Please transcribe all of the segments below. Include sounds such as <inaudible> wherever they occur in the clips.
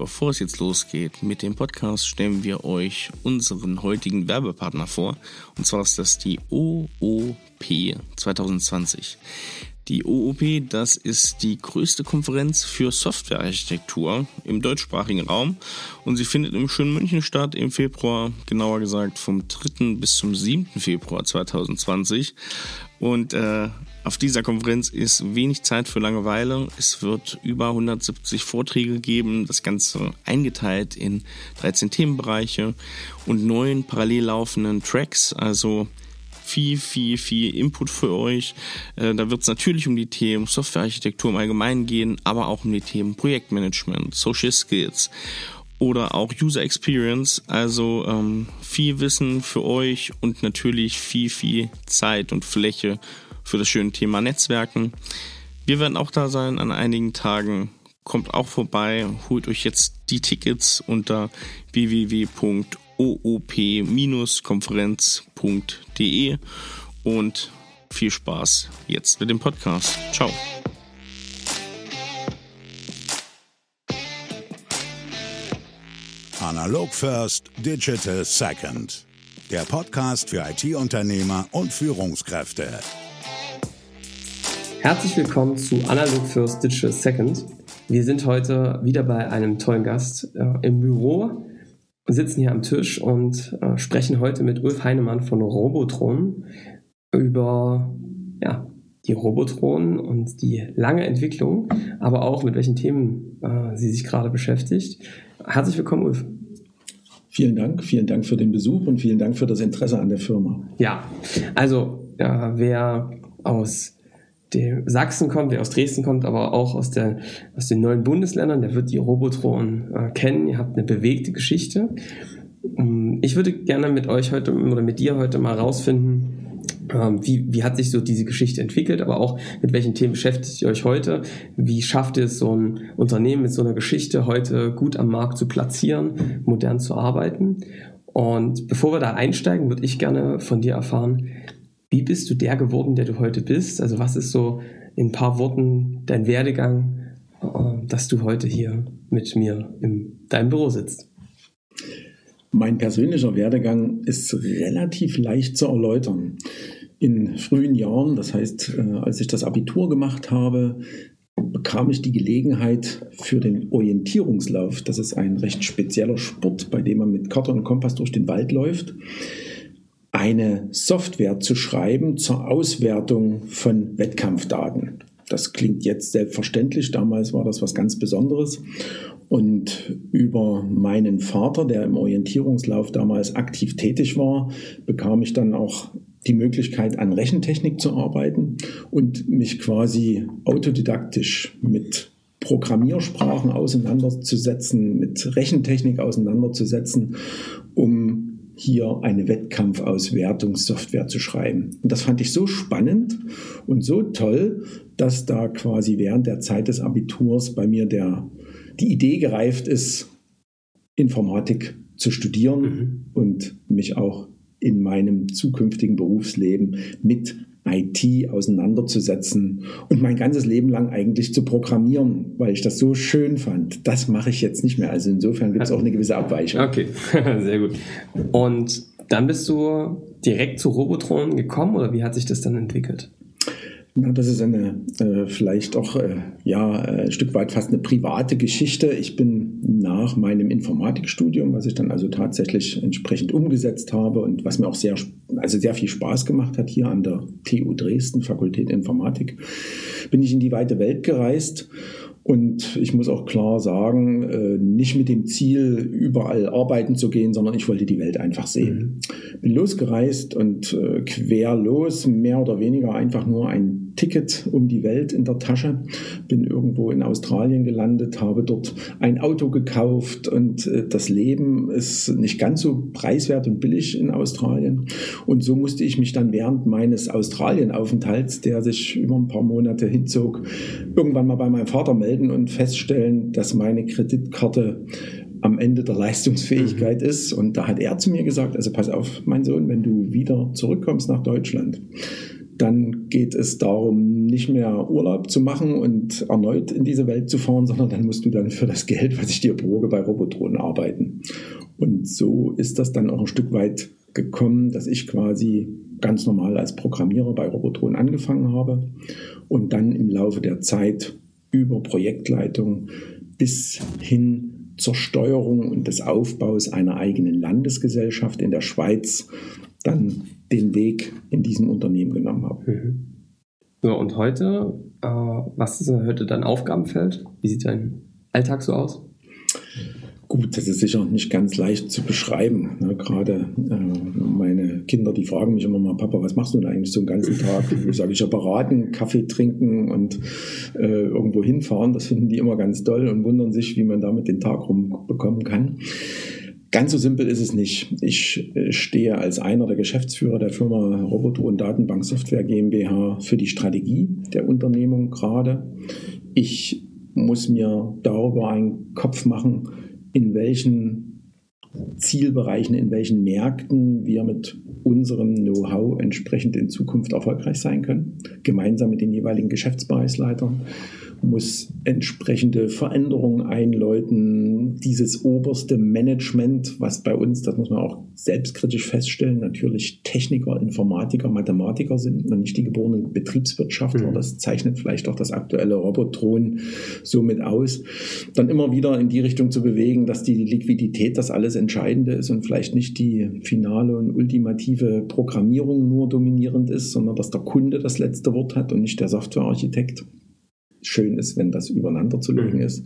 Bevor es jetzt losgeht mit dem Podcast, stellen wir euch unseren heutigen Werbepartner vor. Und zwar ist das die OOP 2020. Die OOP, das ist die größte Konferenz für Softwarearchitektur im deutschsprachigen Raum und sie findet im schönen München statt im Februar, genauer gesagt vom 3. bis zum 7. Februar 2020. Und äh, auf dieser Konferenz ist wenig Zeit für Langeweile. Es wird über 170 Vorträge geben, das Ganze eingeteilt in 13 Themenbereiche und neun parallel laufenden Tracks. Also viel, viel, viel Input für euch. Äh, da wird es natürlich um die Themen Softwarearchitektur im Allgemeinen gehen, aber auch um die Themen Projektmanagement, Social Skills oder auch User Experience. Also ähm, viel Wissen für euch und natürlich viel, viel Zeit und Fläche für das schöne Thema Netzwerken. Wir werden auch da sein an einigen Tagen. Kommt auch vorbei, holt euch jetzt die Tickets unter www.oop-konferenz.de und viel Spaß jetzt mit dem Podcast. Ciao. Analog First, Digital Second. Der Podcast für IT-Unternehmer und Führungskräfte. Herzlich willkommen zu Analog First Digital Second. Wir sind heute wieder bei einem tollen Gast äh, im Büro, sitzen hier am Tisch und äh, sprechen heute mit Ulf Heinemann von Robotron über ja, die Robotron und die lange Entwicklung, aber auch mit welchen Themen äh, sie sich gerade beschäftigt. Herzlich willkommen, Ulf. Vielen Dank, vielen Dank für den Besuch und vielen Dank für das Interesse an der Firma. Ja, also äh, wer aus der Sachsen kommt, der aus Dresden kommt, aber auch aus, der, aus den neuen Bundesländern, der wird die Robotron äh, kennen. Ihr habt eine bewegte Geschichte. Ähm, ich würde gerne mit euch heute oder mit dir heute mal rausfinden, ähm, wie, wie hat sich so diese Geschichte entwickelt, aber auch mit welchen Themen beschäftigt ihr euch heute? Wie schafft ihr es, so ein Unternehmen mit so einer Geschichte heute gut am Markt zu platzieren, modern zu arbeiten? Und bevor wir da einsteigen, würde ich gerne von dir erfahren, wie bist du der geworden, der du heute bist? Also was ist so in ein paar Worten dein Werdegang, äh, dass du heute hier mit mir in deinem Büro sitzt? Mein persönlicher Werdegang ist relativ leicht zu erläutern. In frühen Jahren, das heißt, äh, als ich das Abitur gemacht habe, bekam ich die Gelegenheit für den Orientierungslauf. Das ist ein recht spezieller Sport, bei dem man mit Karte und Kompass durch den Wald läuft eine Software zu schreiben zur Auswertung von Wettkampfdaten. Das klingt jetzt selbstverständlich, damals war das was ganz Besonderes. Und über meinen Vater, der im Orientierungslauf damals aktiv tätig war, bekam ich dann auch die Möglichkeit, an Rechentechnik zu arbeiten und mich quasi autodidaktisch mit Programmiersprachen auseinanderzusetzen, mit Rechentechnik auseinanderzusetzen, um hier eine Wettkampfauswertungssoftware zu schreiben. Und das fand ich so spannend und so toll, dass da quasi während der Zeit des Abiturs bei mir der, die Idee gereift ist, Informatik zu studieren mhm. und mich auch in meinem zukünftigen Berufsleben mit IT auseinanderzusetzen und mein ganzes Leben lang eigentlich zu programmieren, weil ich das so schön fand. Das mache ich jetzt nicht mehr. Also insofern gibt es auch eine gewisse Abweichung. Okay, <laughs> sehr gut. Und dann bist du direkt zu Robotron gekommen oder wie hat sich das dann entwickelt? Na, das ist eine äh, vielleicht auch äh, ja, äh, ein Stück weit fast eine private Geschichte. Ich bin nach meinem Informatikstudium, was ich dann also tatsächlich entsprechend umgesetzt habe und was mir auch sehr, also sehr viel Spaß gemacht hat hier an der TU Dresden, Fakultät Informatik, bin ich in die weite Welt gereist und ich muss auch klar sagen, äh, nicht mit dem Ziel, überall arbeiten zu gehen, sondern ich wollte die Welt einfach sehen. Mhm. Bin losgereist und äh, quer los, mehr oder weniger einfach nur ein Ticket um die Welt in der Tasche, bin irgendwo in Australien gelandet, habe dort ein Auto gekauft und äh, das Leben ist nicht ganz so preiswert und billig in Australien. Und so musste ich mich dann während meines Australienaufenthalts, der sich über ein paar Monate hinzog, irgendwann mal bei meinem Vater melden und feststellen, dass meine Kreditkarte am Ende der Leistungsfähigkeit mhm. ist. Und da hat er zu mir gesagt, also pass auf, mein Sohn, wenn du wieder zurückkommst nach Deutschland, dann geht es darum, nicht mehr Urlaub zu machen und erneut in diese Welt zu fahren, sondern dann musst du dann für das Geld, was ich dir borge, bei Robotron arbeiten. Und so ist das dann auch ein Stück weit gekommen, dass ich quasi ganz normal als Programmierer bei Robotron angefangen habe und dann im Laufe der Zeit über Projektleitung bis hin zur Steuerung und des Aufbaus einer eigenen Landesgesellschaft in der Schweiz dann den Weg in diesem Unternehmen genommen habe. Mhm. So, und heute, äh, was ist heute dein Aufgabenfeld? Wie sieht dein Alltag so aus? Gut, das ist sicher nicht ganz leicht zu beschreiben. Ne? Gerade äh, meine Kinder, die fragen mich immer mal, Papa, was machst du denn eigentlich so einen ganzen Tag? <laughs> Ich sage ich ja beraten, Kaffee trinken und äh, irgendwo hinfahren. Das finden die immer ganz toll und wundern sich, wie man damit den Tag rumbekommen kann. Ganz so simpel ist es nicht. Ich äh, stehe als einer der Geschäftsführer der Firma Roboto und Datenbank Software GmbH für die Strategie der Unternehmung gerade. Ich muss mir darüber einen Kopf machen, in welchen Zielbereichen, in welchen Märkten wir mit unserem Know-how entsprechend in Zukunft erfolgreich sein können, gemeinsam mit den jeweiligen Geschäftsbereichsleitern muss entsprechende Veränderungen einläuten. Dieses oberste Management, was bei uns, das muss man auch selbstkritisch feststellen, natürlich Techniker, Informatiker, Mathematiker sind und nicht die geborenen Betriebswirtschaftler. Mhm. Das zeichnet vielleicht auch das aktuelle Robotron somit aus. Dann immer wieder in die Richtung zu bewegen, dass die Liquidität das alles Entscheidende ist und vielleicht nicht die finale und ultimative Programmierung nur dominierend ist, sondern dass der Kunde das letzte Wort hat und nicht der Softwarearchitekt schön ist, wenn das übereinander zu legen mhm. ist.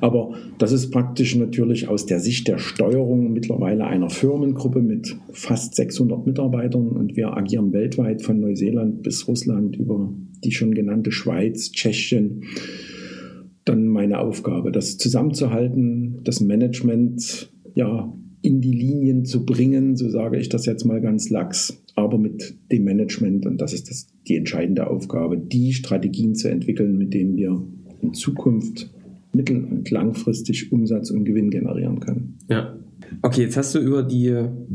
Aber das ist praktisch natürlich aus der Sicht der Steuerung mittlerweile einer Firmengruppe mit fast 600 Mitarbeitern und wir agieren weltweit von Neuseeland bis Russland über die schon genannte Schweiz, Tschechien. Dann meine Aufgabe, das zusammenzuhalten, das Management ja in die Linien zu bringen, so sage ich das jetzt mal ganz lax, aber mit dem Management, und das ist das, die entscheidende Aufgabe, die Strategien zu entwickeln, mit denen wir in Zukunft mittel- und langfristig Umsatz und Gewinn generieren können. Ja. Okay, jetzt hast du über die,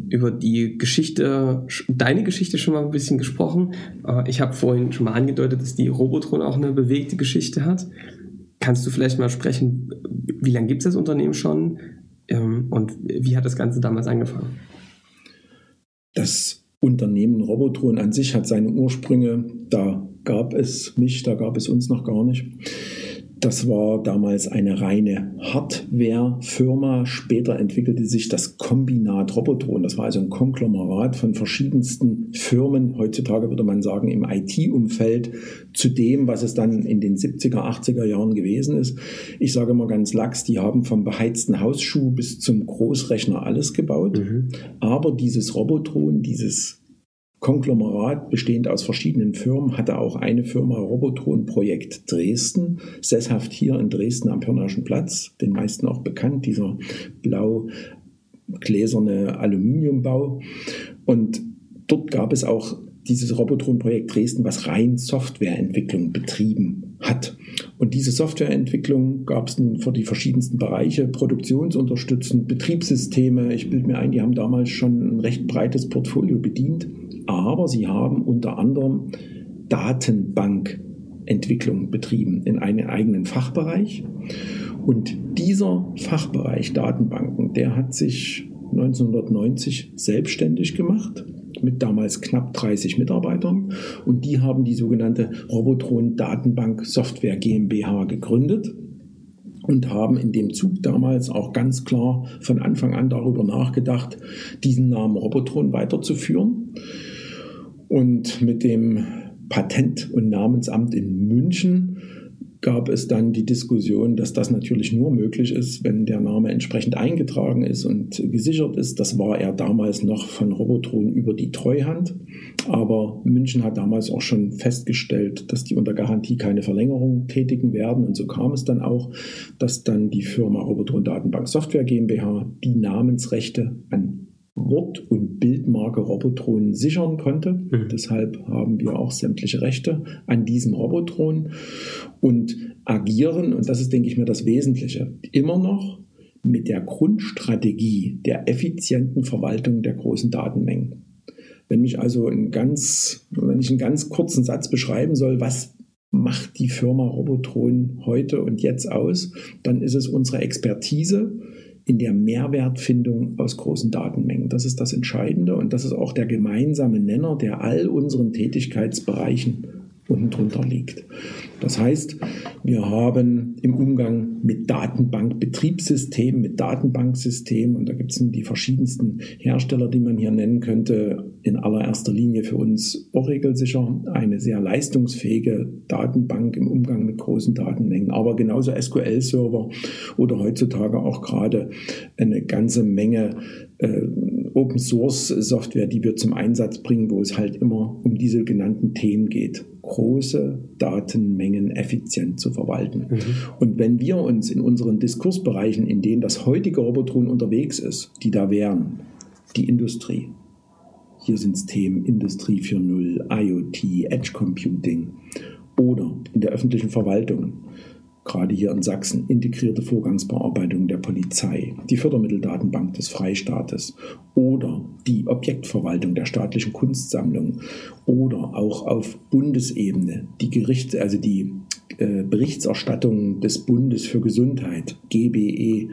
über die Geschichte, deine Geschichte schon mal ein bisschen gesprochen. Äh, ich habe vorhin schon mal angedeutet, dass die Robotron auch eine bewegte Geschichte hat. Kannst du vielleicht mal sprechen, wie lange gibt es das Unternehmen schon? Ähm, und wie hat das Ganze damals angefangen? Das Unternehmen Robotron an sich hat seine Ursprünge, da gab es mich, da gab es uns noch gar nicht. Das war damals eine reine Hardware-Firma. Später entwickelte sich das Kombinat Robotron. Das war also ein Konglomerat von verschiedensten Firmen. Heutzutage würde man sagen im IT-Umfeld zu dem, was es dann in den 70er, 80er Jahren gewesen ist. Ich sage mal ganz lax, die haben vom beheizten Hausschuh bis zum Großrechner alles gebaut. Mhm. Aber dieses Robotron, dieses Konglomerat bestehend aus verschiedenen Firmen hatte auch eine Firma Robotron Projekt Dresden, sesshaft hier in Dresden am Pirnaischen Platz, den meisten auch bekannt, dieser blau gläserne Aluminiumbau. Und dort gab es auch dieses Robotron-Projekt Dresden, was rein Softwareentwicklung betrieben hat. Und diese Softwareentwicklung gab es nun für die verschiedensten Bereiche, produktionsunterstützend, Betriebssysteme. Ich bilde mir ein, die haben damals schon ein recht breites Portfolio bedient aber sie haben unter anderem Datenbankentwicklung betrieben in einem eigenen Fachbereich. Und dieser Fachbereich Datenbanken, der hat sich 1990 selbstständig gemacht mit damals knapp 30 Mitarbeitern und die haben die sogenannte Robotron Datenbank Software GmbH gegründet und haben in dem Zug damals auch ganz klar von Anfang an darüber nachgedacht, diesen Namen Robotron weiterzuführen. Und mit dem Patent- und Namensamt in München gab es dann die Diskussion, dass das natürlich nur möglich ist, wenn der Name entsprechend eingetragen ist und gesichert ist. Das war er damals noch von Robotron über die Treuhand. Aber München hat damals auch schon festgestellt, dass die unter Garantie keine Verlängerung tätigen werden. Und so kam es dann auch, dass dann die Firma Robotron Datenbank Software GmbH die Namensrechte an Wort- und Bildmarke Robotron sichern konnte. Mhm. Deshalb haben wir auch sämtliche Rechte an diesem Robotron und agieren, und das ist, denke ich mir, das Wesentliche, immer noch mit der Grundstrategie der effizienten Verwaltung der großen Datenmengen. Wenn mich also in ganz, wenn ich einen ganz kurzen Satz beschreiben soll, was macht die Firma Robotron heute und jetzt aus, dann ist es unsere Expertise in der Mehrwertfindung aus großen Datenmengen. Das ist das Entscheidende und das ist auch der gemeinsame Nenner, der all unseren Tätigkeitsbereichen unten drunter liegt. Das heißt, wir haben im Umgang mit Datenbankbetriebssystemen, mit Datenbanksystemen, und da gibt es die verschiedensten Hersteller, die man hier nennen könnte, in allererster Linie für uns Oracle sicher eine sehr leistungsfähige Datenbank im Umgang mit großen Datenmengen, aber genauso SQL-Server oder heutzutage auch gerade eine ganze Menge äh, Open Source Software, die wir zum Einsatz bringen, wo es halt immer um diese genannten Themen geht. Große Datenmengen effizient zu verwalten. Mhm. Und wenn wir uns in unseren Diskursbereichen, in denen das heutige Robotron unterwegs ist, die da wären, die Industrie, hier sind es Themen Industrie 4.0, IoT, Edge Computing oder in der öffentlichen Verwaltung, gerade hier in Sachsen, integrierte Vorgangsbearbeitung der Polizei, die Fördermitteldatenbank des Freistaates oder die Objektverwaltung der staatlichen Kunstsammlung oder auch auf Bundesebene die Gerichte, also die äh, Berichterstattung des Bundes für Gesundheit, GBE.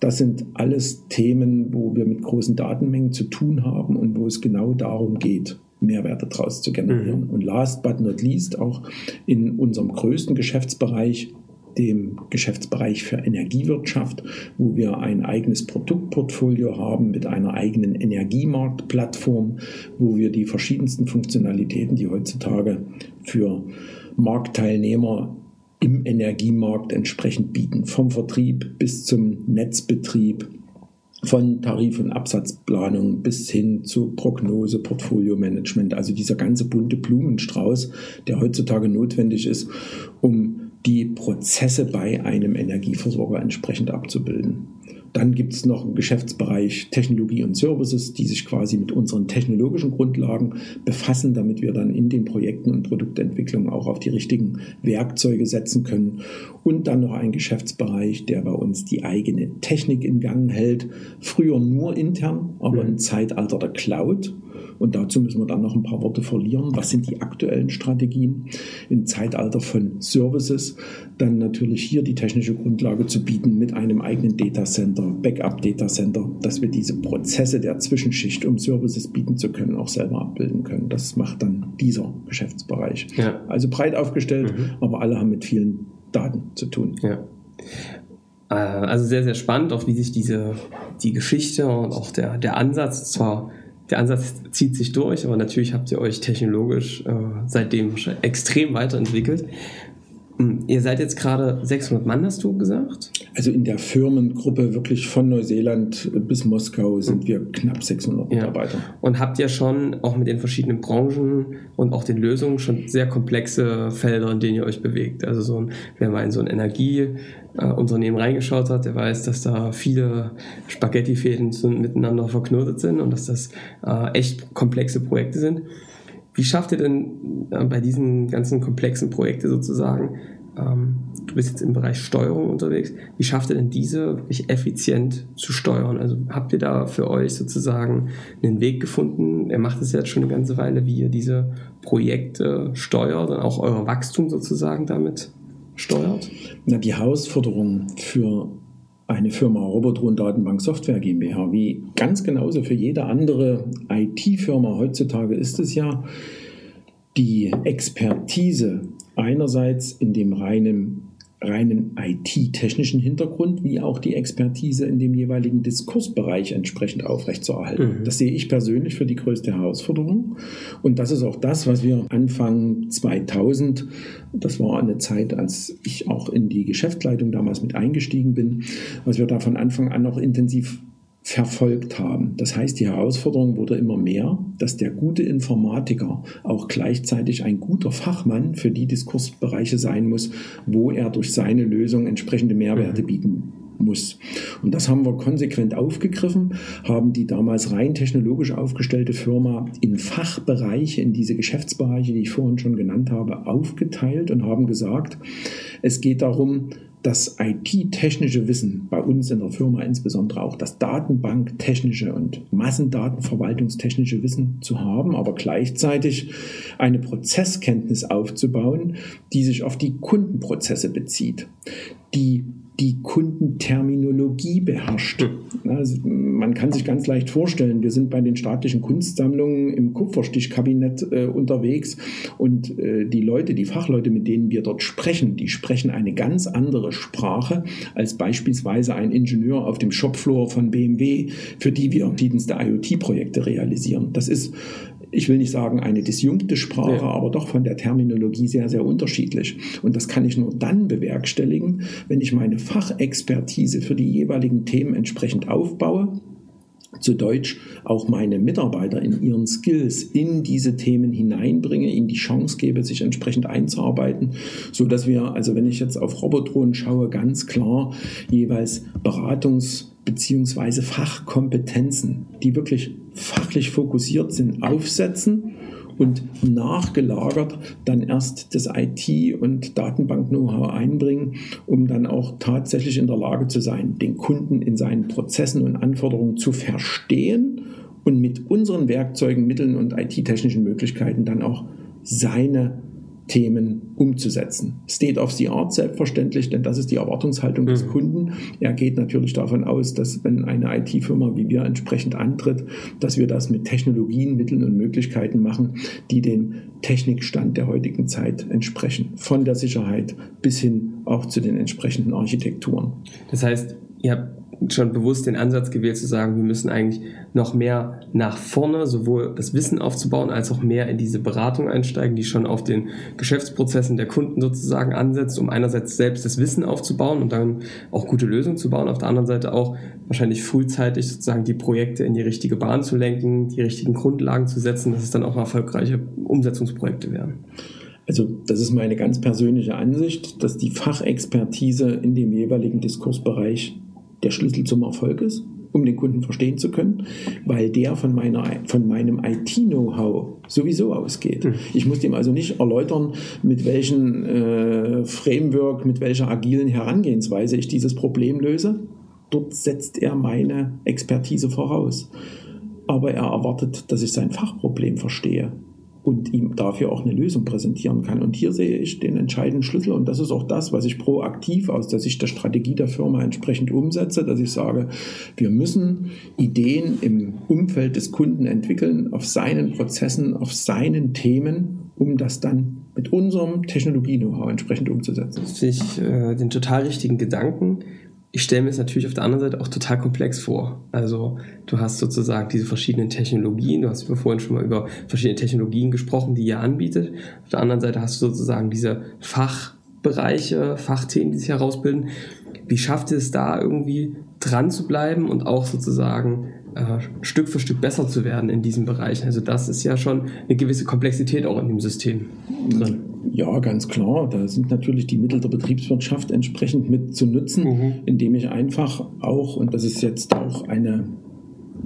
Das sind alles Themen, wo wir mit großen Datenmengen zu tun haben und wo es genau darum geht, Mehrwerte daraus zu generieren. Mhm. Und last but not least auch in unserem größten Geschäftsbereich dem Geschäftsbereich für Energiewirtschaft, wo wir ein eigenes Produktportfolio haben mit einer eigenen Energiemarktplattform, wo wir die verschiedensten Funktionalitäten, die heutzutage für Marktteilnehmer im Energiemarkt entsprechend bieten, vom Vertrieb bis zum Netzbetrieb, von Tarif- und Absatzplanung bis hin zu Prognose, Portfolio-Management, also dieser ganze bunte Blumenstrauß, der heutzutage notwendig ist, um die Prozesse bei einem Energieversorger entsprechend abzubilden. Dann gibt es noch einen Geschäftsbereich Technologie und Services, die sich quasi mit unseren technologischen Grundlagen befassen, damit wir dann in den Projekten und Produktentwicklungen auch auf die richtigen Werkzeuge setzen können. Und dann noch ein Geschäftsbereich, der bei uns die eigene Technik in Gang hält. Früher nur intern, aber im Zeitalter der Cloud und dazu müssen wir dann noch ein paar Worte verlieren. Was sind die aktuellen Strategien im Zeitalter von Services? Dann natürlich hier die technische Grundlage zu bieten mit einem eigenen Datacenter, Backup-Datacenter, dass wir diese Prozesse der Zwischenschicht, um Services bieten zu können, auch selber abbilden können. Das macht dann dieser Geschäftsbereich. Ja. Also breit aufgestellt, mhm. aber alle haben mit vielen Daten zu tun. Ja. Äh, also sehr, sehr spannend, auch wie sich diese, die Geschichte und auch der, der Ansatz zwar der Ansatz zieht sich durch, aber natürlich habt ihr euch technologisch äh, seitdem extrem weiterentwickelt. Hm, ihr seid jetzt gerade 600 Mann, hast du gesagt? Also in der Firmengruppe wirklich von Neuseeland bis Moskau sind wir knapp 600 Mitarbeiter. Ja. Und habt ihr schon auch mit den verschiedenen Branchen und auch den Lösungen schon sehr komplexe Felder, in denen ihr euch bewegt? Also so ein, wer mal in so ein Energieunternehmen reingeschaut hat, der weiß, dass da viele Spaghettifäden miteinander verknotet sind und dass das äh, echt komplexe Projekte sind. Wie schafft ihr denn äh, bei diesen ganzen komplexen Projekten sozusagen, ähm, du bist jetzt im Bereich Steuerung unterwegs, wie schafft ihr denn diese wirklich effizient zu steuern? Also habt ihr da für euch sozusagen einen Weg gefunden? Ihr macht es jetzt schon eine ganze Weile, wie ihr diese Projekte steuert und auch euer Wachstum sozusagen damit steuert? Na, die Herausforderung für eine Firma Robotron Datenbank Software GmbH, wie ganz genauso für jede andere IT-Firma heutzutage ist es ja, die Expertise einerseits in dem reinen reinen IT-technischen Hintergrund wie auch die Expertise in dem jeweiligen Diskursbereich entsprechend aufrechtzuerhalten. Mhm. Das sehe ich persönlich für die größte Herausforderung. Und das ist auch das, was wir Anfang 2000, das war eine Zeit, als ich auch in die Geschäftsleitung damals mit eingestiegen bin, was wir da von Anfang an noch intensiv verfolgt haben. Das heißt, die Herausforderung wurde immer mehr, dass der gute Informatiker auch gleichzeitig ein guter Fachmann für die Diskursbereiche sein muss, wo er durch seine Lösung entsprechende Mehrwerte mhm. bieten muss. Und das haben wir konsequent aufgegriffen, haben die damals rein technologisch aufgestellte Firma in Fachbereiche, in diese Geschäftsbereiche, die ich vorhin schon genannt habe, aufgeteilt und haben gesagt, es geht darum, das IT-technische Wissen bei uns in der Firma, insbesondere auch das Datenbank-technische und Massendatenverwaltungstechnische Wissen zu haben, aber gleichzeitig eine Prozesskenntnis aufzubauen, die sich auf die Kundenprozesse bezieht, die die Kundenterminologie beherrscht. Also man kann sich ganz leicht vorstellen, wir sind bei den staatlichen Kunstsammlungen im Kupferstichkabinett äh, unterwegs und äh, die Leute, die Fachleute, mit denen wir dort sprechen, die sprechen eine ganz andere Sprache als beispielsweise ein Ingenieur auf dem Shopfloor von BMW, für die wir verschiedenste IoT-Projekte realisieren. Das ist ich will nicht sagen eine disjunkte Sprache, ja. aber doch von der Terminologie sehr, sehr unterschiedlich. Und das kann ich nur dann bewerkstelligen, wenn ich meine Fachexpertise für die jeweiligen Themen entsprechend aufbaue zu Deutsch auch meine Mitarbeiter in ihren Skills in diese Themen hineinbringe, ihnen die Chance gebe, sich entsprechend einzuarbeiten, so dass wir, also wenn ich jetzt auf Robotron schaue, ganz klar jeweils Beratungs- beziehungsweise Fachkompetenzen, die wirklich fachlich fokussiert sind, aufsetzen und nachgelagert dann erst das IT- und Datenbank-Know-how einbringen, um dann auch tatsächlich in der Lage zu sein, den Kunden in seinen Prozessen und Anforderungen zu verstehen und mit unseren Werkzeugen, Mitteln und IT-technischen Möglichkeiten dann auch seine Themen umzusetzen. State of the Art selbstverständlich, denn das ist die Erwartungshaltung des mhm. Kunden. Er geht natürlich davon aus, dass wenn eine IT-Firma wie wir entsprechend antritt, dass wir das mit Technologien, Mitteln und Möglichkeiten machen, die dem Technikstand der heutigen Zeit entsprechen. Von der Sicherheit bis hin auch zu den entsprechenden Architekturen. Das heißt, ihr habt schon bewusst den Ansatz gewählt zu sagen, wir müssen eigentlich noch mehr nach vorne, sowohl das Wissen aufzubauen, als auch mehr in diese Beratung einsteigen, die schon auf den Geschäftsprozessen der Kunden sozusagen ansetzt, um einerseits selbst das Wissen aufzubauen und dann auch gute Lösungen zu bauen, auf der anderen Seite auch wahrscheinlich frühzeitig sozusagen die Projekte in die richtige Bahn zu lenken, die richtigen Grundlagen zu setzen, dass es dann auch erfolgreiche Umsetzungsprojekte werden. Also das ist meine ganz persönliche Ansicht, dass die Fachexpertise in dem jeweiligen Diskursbereich der Schlüssel zum Erfolg ist, um den Kunden verstehen zu können, weil der von, meiner, von meinem IT-Know-how sowieso ausgeht. Mhm. Ich muss dem also nicht erläutern, mit welchem äh, Framework, mit welcher agilen Herangehensweise ich dieses Problem löse. Dort setzt er meine Expertise voraus. Aber er erwartet, dass ich sein Fachproblem verstehe und ihm dafür auch eine Lösung präsentieren kann. Und hier sehe ich den entscheidenden Schlüssel und das ist auch das, was ich proaktiv aus der Sicht der Strategie der Firma entsprechend umsetze, dass ich sage, wir müssen Ideen im Umfeld des Kunden entwickeln, auf seinen Prozessen, auf seinen Themen, um das dann mit unserem Technologie-Know-how entsprechend umzusetzen. Das finde ich äh, den total richtigen Gedanken ich stelle mir es natürlich auf der anderen Seite auch total komplex vor. Also du hast sozusagen diese verschiedenen Technologien, du hast vorhin schon mal über verschiedene Technologien gesprochen, die ihr anbietet. Auf der anderen Seite hast du sozusagen diese Fachbereiche, Fachthemen, die sich herausbilden. Wie schafft ihr es da irgendwie dran zu bleiben und auch sozusagen äh, Stück für Stück besser zu werden in diesen Bereichen? Also das ist ja schon eine gewisse Komplexität auch in dem System drin. Ja, ganz klar. Da sind natürlich die Mittel der Betriebswirtschaft entsprechend mit zu nutzen, mhm. indem ich einfach auch, und das ist jetzt auch eine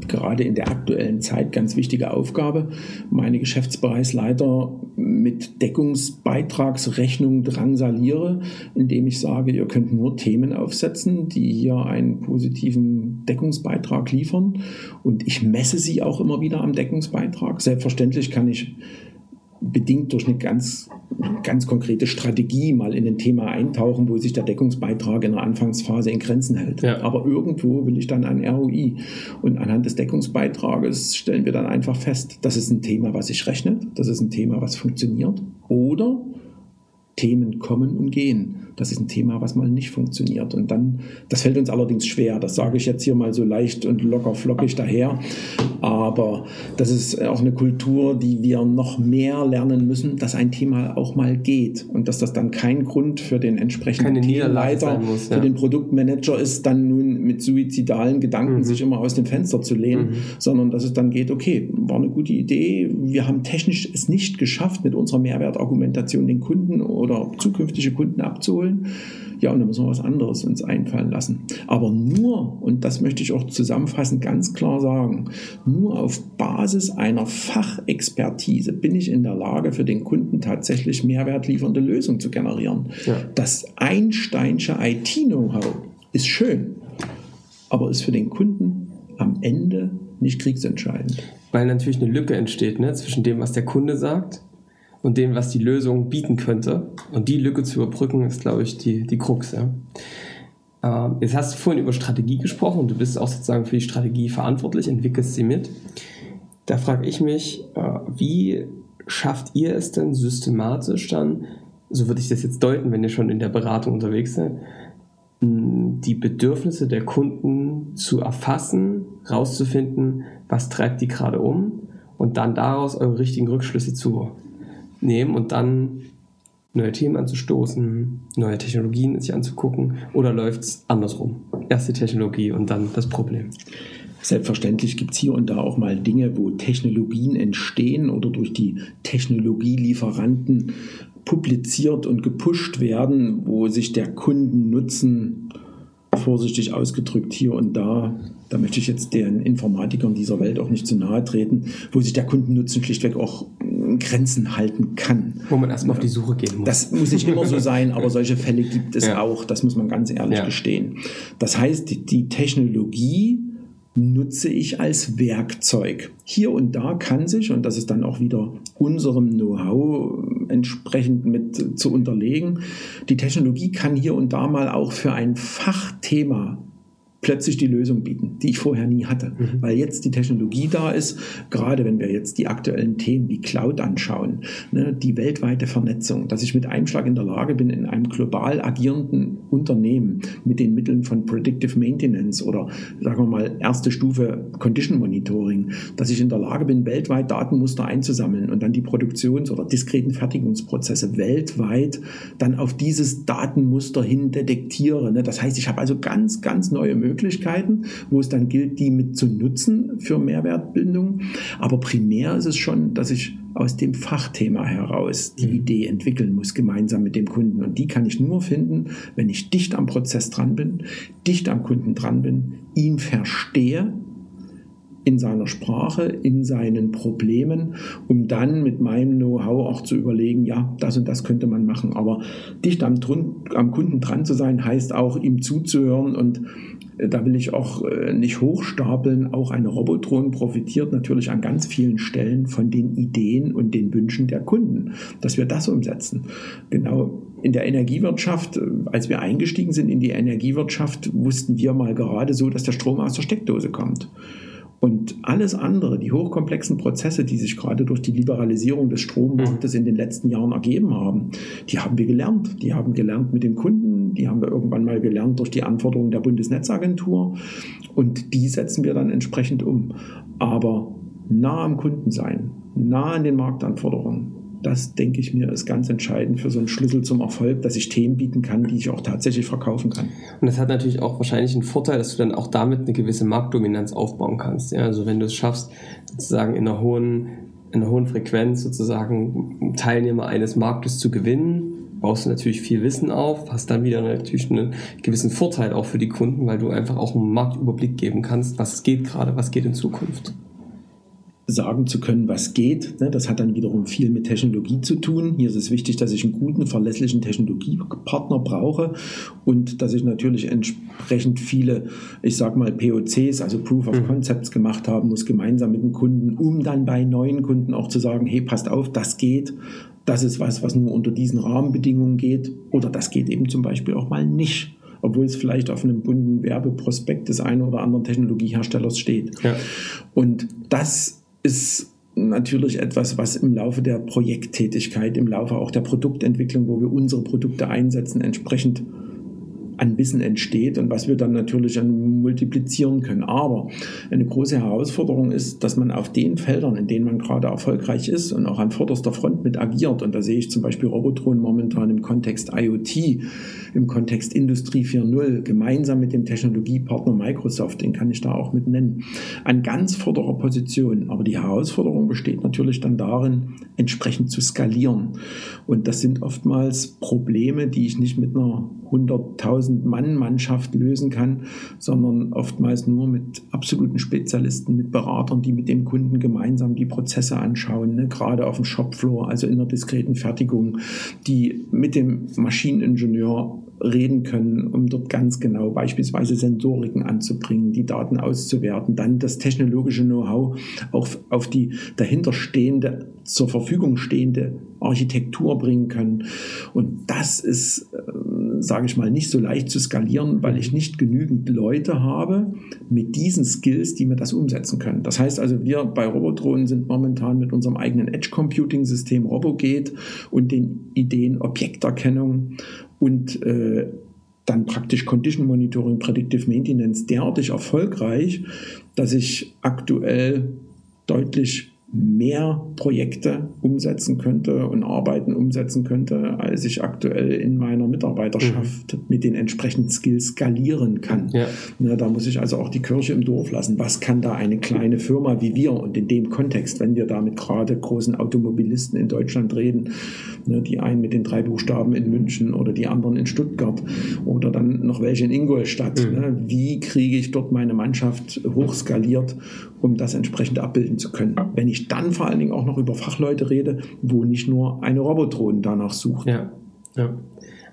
gerade in der aktuellen Zeit ganz wichtige Aufgabe, meine Geschäftsbereichsleiter mit Deckungsbeitragsrechnung drangsaliere, indem ich sage, ihr könnt nur Themen aufsetzen, die hier einen positiven Deckungsbeitrag liefern. Und ich messe sie auch immer wieder am Deckungsbeitrag. Selbstverständlich kann ich bedingt durch eine ganz, ganz konkrete Strategie mal in ein Thema eintauchen, wo sich der Deckungsbeitrag in der Anfangsphase in Grenzen hält. Ja. Aber irgendwo will ich dann ein ROI. Und anhand des Deckungsbeitrages stellen wir dann einfach fest, das ist ein Thema, was sich rechnet, das ist ein Thema, was funktioniert. Oder Themen kommen und gehen. Das ist ein Thema, was mal nicht funktioniert. Und dann, das fällt uns allerdings schwer. Das sage ich jetzt hier mal so leicht und locker flockig daher. Aber das ist auch eine Kultur, die wir noch mehr lernen müssen, dass ein Thema auch mal geht und dass das dann kein Grund für den entsprechenden muss, ja. für den Produktmanager ist, dann nun mit suizidalen Gedanken mhm. sich immer aus dem Fenster zu lehnen, mhm. sondern dass es dann geht, okay, war eine gute Idee. Wir haben technisch es nicht geschafft, mit unserer Mehrwertargumentation den Kunden oder zukünftige Kunden abzuholen. ja, und dann müssen wir was anderes uns einfallen lassen. Aber nur, und das möchte ich auch zusammenfassend ganz klar sagen, nur auf Basis einer Fachexpertise bin ich in der Lage, für den Kunden tatsächlich mehrwertliefernde Lösungen zu generieren. Ja. Das Einsteinsche IT-Know-how ist schön, aber ist für den Kunden am Ende nicht kriegsentscheidend. Weil natürlich eine Lücke entsteht ne, zwischen dem, was der Kunde sagt und dem, was die Lösung bieten könnte. Und die Lücke zu überbrücken, ist, glaube ich, die, die Krux. Ja. Ähm, jetzt hast du vorhin über Strategie gesprochen und du bist auch sozusagen für die Strategie verantwortlich, entwickelst sie mit. Da frage ich mich, äh, wie schafft ihr es denn systematisch dann, so würde ich das jetzt deuten, wenn ihr schon in der Beratung unterwegs seid, die Bedürfnisse der Kunden zu erfassen, rauszufinden, was treibt die gerade um und dann daraus eure richtigen Rückschlüsse zu nehmen und dann neue Themen anzustoßen, neue Technologien sich anzugucken oder läuft es andersrum? Erst die Technologie und dann das Problem. Selbstverständlich gibt es hier und da auch mal Dinge, wo Technologien entstehen oder durch die Technologielieferanten publiziert und gepusht werden, wo sich der Kundennutzen vorsichtig ausgedrückt hier und da, da möchte ich jetzt den Informatikern dieser Welt auch nicht zu nahe treten, wo sich der Kundennutzen schlichtweg auch Grenzen halten kann. Wo man erstmal auf die Suche gehen muss. Das muss nicht immer so sein, aber solche Fälle gibt es ja. auch, das muss man ganz ehrlich ja. gestehen. Das heißt, die Technologie nutze ich als Werkzeug. Hier und da kann sich, und das ist dann auch wieder unserem Know-how entsprechend mit zu unterlegen, die Technologie kann hier und da mal auch für ein Fachthema plötzlich die Lösung bieten, die ich vorher nie hatte. Mhm. Weil jetzt die Technologie da ist, gerade wenn wir jetzt die aktuellen Themen wie Cloud anschauen, ne, die weltweite Vernetzung, dass ich mit einem Schlag in der Lage bin, in einem global agierenden Unternehmen mit den Mitteln von Predictive Maintenance oder sagen wir mal erste Stufe Condition Monitoring, dass ich in der Lage bin, weltweit Datenmuster einzusammeln und dann die Produktions- oder diskreten Fertigungsprozesse weltweit dann auf dieses Datenmuster hin detektiere. Ne. Das heißt, ich habe also ganz, ganz neue Möglichkeiten, Möglichkeiten, wo es dann gilt, die mit zu nutzen für Mehrwertbildung. Aber primär ist es schon, dass ich aus dem Fachthema heraus die mhm. Idee entwickeln muss, gemeinsam mit dem Kunden. Und die kann ich nur finden, wenn ich dicht am Prozess dran bin, dicht am Kunden dran bin, ihn verstehe in seiner Sprache, in seinen Problemen, um dann mit meinem Know-how auch zu überlegen, ja, das und das könnte man machen. Aber dicht am, am Kunden dran zu sein, heißt auch ihm zuzuhören und da will ich auch äh, nicht hochstapeln. Auch eine Robotron profitiert natürlich an ganz vielen Stellen von den Ideen und den Wünschen der Kunden, dass wir das umsetzen. Genau in der Energiewirtschaft, äh, als wir eingestiegen sind in die Energiewirtschaft, wussten wir mal gerade so, dass der Strom aus der Steckdose kommt. Und alles andere, die hochkomplexen Prozesse, die sich gerade durch die Liberalisierung des Strommarktes in den letzten Jahren ergeben haben, die haben wir gelernt. Die haben gelernt mit dem Kunden, die haben wir irgendwann mal gelernt durch die Anforderungen der Bundesnetzagentur und die setzen wir dann entsprechend um. Aber nah am Kunden sein, nah an den Marktanforderungen, das denke ich mir ist ganz entscheidend für so einen Schlüssel zum Erfolg, dass ich Themen bieten kann, die ich auch tatsächlich verkaufen kann. Und das hat natürlich auch wahrscheinlich einen Vorteil, dass du dann auch damit eine gewisse Marktdominanz aufbauen kannst. Ja? Also wenn du es schaffst, sozusagen in einer hohen, in einer hohen Frequenz sozusagen Teilnehmer eines Marktes zu gewinnen, baust du natürlich viel Wissen auf, hast dann wieder natürlich einen gewissen Vorteil auch für die Kunden, weil du einfach auch einen Marktüberblick geben kannst, was geht gerade, was geht in Zukunft sagen zu können, was geht. Ne, das hat dann wiederum viel mit Technologie zu tun. Hier ist es wichtig, dass ich einen guten, verlässlichen Technologiepartner brauche und dass ich natürlich entsprechend viele, ich sag mal, POCs, also Proof of mhm. Concepts gemacht haben muss, gemeinsam mit dem Kunden, um dann bei neuen Kunden auch zu sagen, hey, passt auf, das geht. Das ist was, was nur unter diesen Rahmenbedingungen geht. Oder das geht eben zum Beispiel auch mal nicht obwohl es vielleicht auf einem bunten Werbeprospekt des einen oder anderen Technologieherstellers steht. Ja. Und das ist natürlich etwas, was im Laufe der Projekttätigkeit, im Laufe auch der Produktentwicklung, wo wir unsere Produkte einsetzen, entsprechend an Wissen entsteht und was wir dann natürlich multiplizieren können. Aber eine große Herausforderung ist, dass man auf den Feldern, in denen man gerade erfolgreich ist und auch an vorderster Front mit agiert, und da sehe ich zum Beispiel Robotron momentan im Kontext IoT, im Kontext Industrie 4.0, gemeinsam mit dem Technologiepartner Microsoft, den kann ich da auch mit nennen, an ganz vorderer Position. Aber die Herausforderung besteht natürlich dann darin, entsprechend zu skalieren. Und das sind oftmals Probleme, die ich nicht mit einer 100.000 Mann Mannschaft lösen kann, sondern oftmals nur mit absoluten Spezialisten, mit Beratern, die mit dem Kunden gemeinsam die Prozesse anschauen, ne? gerade auf dem Shopfloor, also in der diskreten Fertigung, die mit dem Maschineningenieur reden können, um dort ganz genau beispielsweise Sensoriken anzubringen, die Daten auszuwerten, dann das technologische Know-how auch auf die dahinterstehende, zur Verfügung stehende Architektur bringen können. Und das ist, äh, sage ich mal, nicht so leicht zu skalieren, weil ich nicht genügend Leute habe mit diesen Skills, die mir das umsetzen können. Das heißt also, wir bei Robotron sind momentan mit unserem eigenen Edge Computing System RoboGate und den Ideen Objekterkennung und äh, dann praktisch Condition Monitoring, Predictive Maintenance derartig erfolgreich, dass ich aktuell deutlich mehr Projekte umsetzen könnte und Arbeiten umsetzen könnte, als ich aktuell in meiner Mitarbeiterschaft mhm. mit den entsprechenden Skills skalieren kann. Ja. Ja, da muss ich also auch die Kirche im Dorf lassen. Was kann da eine kleine Firma wie wir und in dem Kontext, wenn wir da mit gerade großen Automobilisten in Deutschland reden, ne, die einen mit den drei Buchstaben in München oder die anderen in Stuttgart oder dann noch welche in Ingolstadt, mhm. ne, wie kriege ich dort meine Mannschaft hochskaliert, um das entsprechend abbilden zu können? Wenn ich dann vor allen Dingen auch noch über Fachleute rede, wo nicht nur eine Robotron danach sucht. Ja, ja.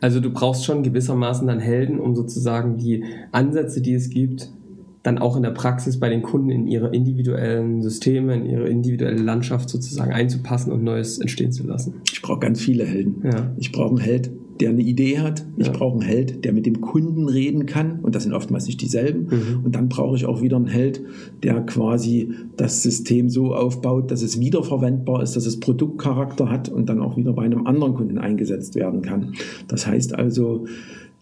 Also du brauchst schon gewissermaßen dann Helden, um sozusagen die Ansätze, die es gibt, dann auch in der Praxis bei den Kunden in ihre individuellen Systeme, in ihre individuelle Landschaft sozusagen einzupassen und Neues entstehen zu lassen. Ich brauche ganz viele Helden. Ja. Ich brauche einen Held, der eine Idee hat. Ich ja. brauche einen Held, der mit dem Kunden reden kann. Und das sind oftmals nicht dieselben. Mhm. Und dann brauche ich auch wieder einen Held, der quasi das System so aufbaut, dass es wiederverwendbar ist, dass es Produktcharakter hat und dann auch wieder bei einem anderen Kunden eingesetzt werden kann. Das heißt also,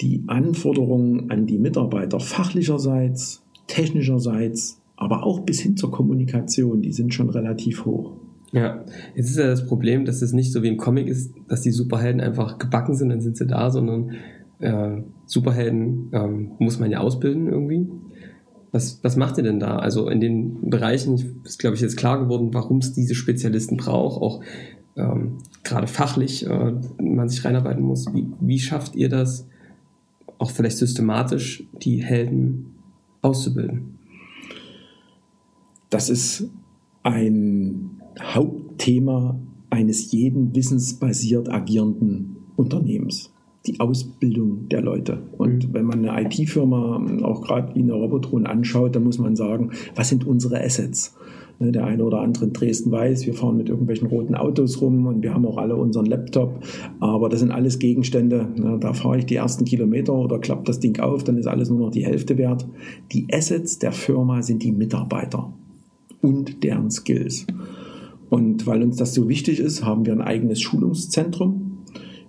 die Anforderungen an die Mitarbeiter fachlicherseits, technischerseits, aber auch bis hin zur Kommunikation, die sind schon relativ hoch. Ja, jetzt ist ja das Problem, dass es nicht so wie im Comic ist, dass die Superhelden einfach gebacken sind, dann sind sie da, sondern äh, Superhelden ähm, muss man ja ausbilden irgendwie. Was, was macht ihr denn da? Also in den Bereichen ist, glaube ich, jetzt klar geworden, warum es diese Spezialisten braucht, auch ähm, gerade fachlich äh, man sich reinarbeiten muss. Wie, wie schafft ihr das, auch vielleicht systematisch die Helden auszubilden? Das ist ein Hauptthema eines jeden wissensbasiert agierenden Unternehmens. Die Ausbildung der Leute. Und mhm. wenn man eine IT-Firma auch gerade wie eine Robotron anschaut, dann muss man sagen, was sind unsere Assets? Ne, der eine oder andere in Dresden weiß, wir fahren mit irgendwelchen roten Autos rum und wir haben auch alle unseren Laptop, aber das sind alles Gegenstände. Ne, da fahre ich die ersten Kilometer oder klappt das Ding auf, dann ist alles nur noch die Hälfte wert. Die Assets der Firma sind die Mitarbeiter und deren Skills. Und weil uns das so wichtig ist, haben wir ein eigenes Schulungszentrum.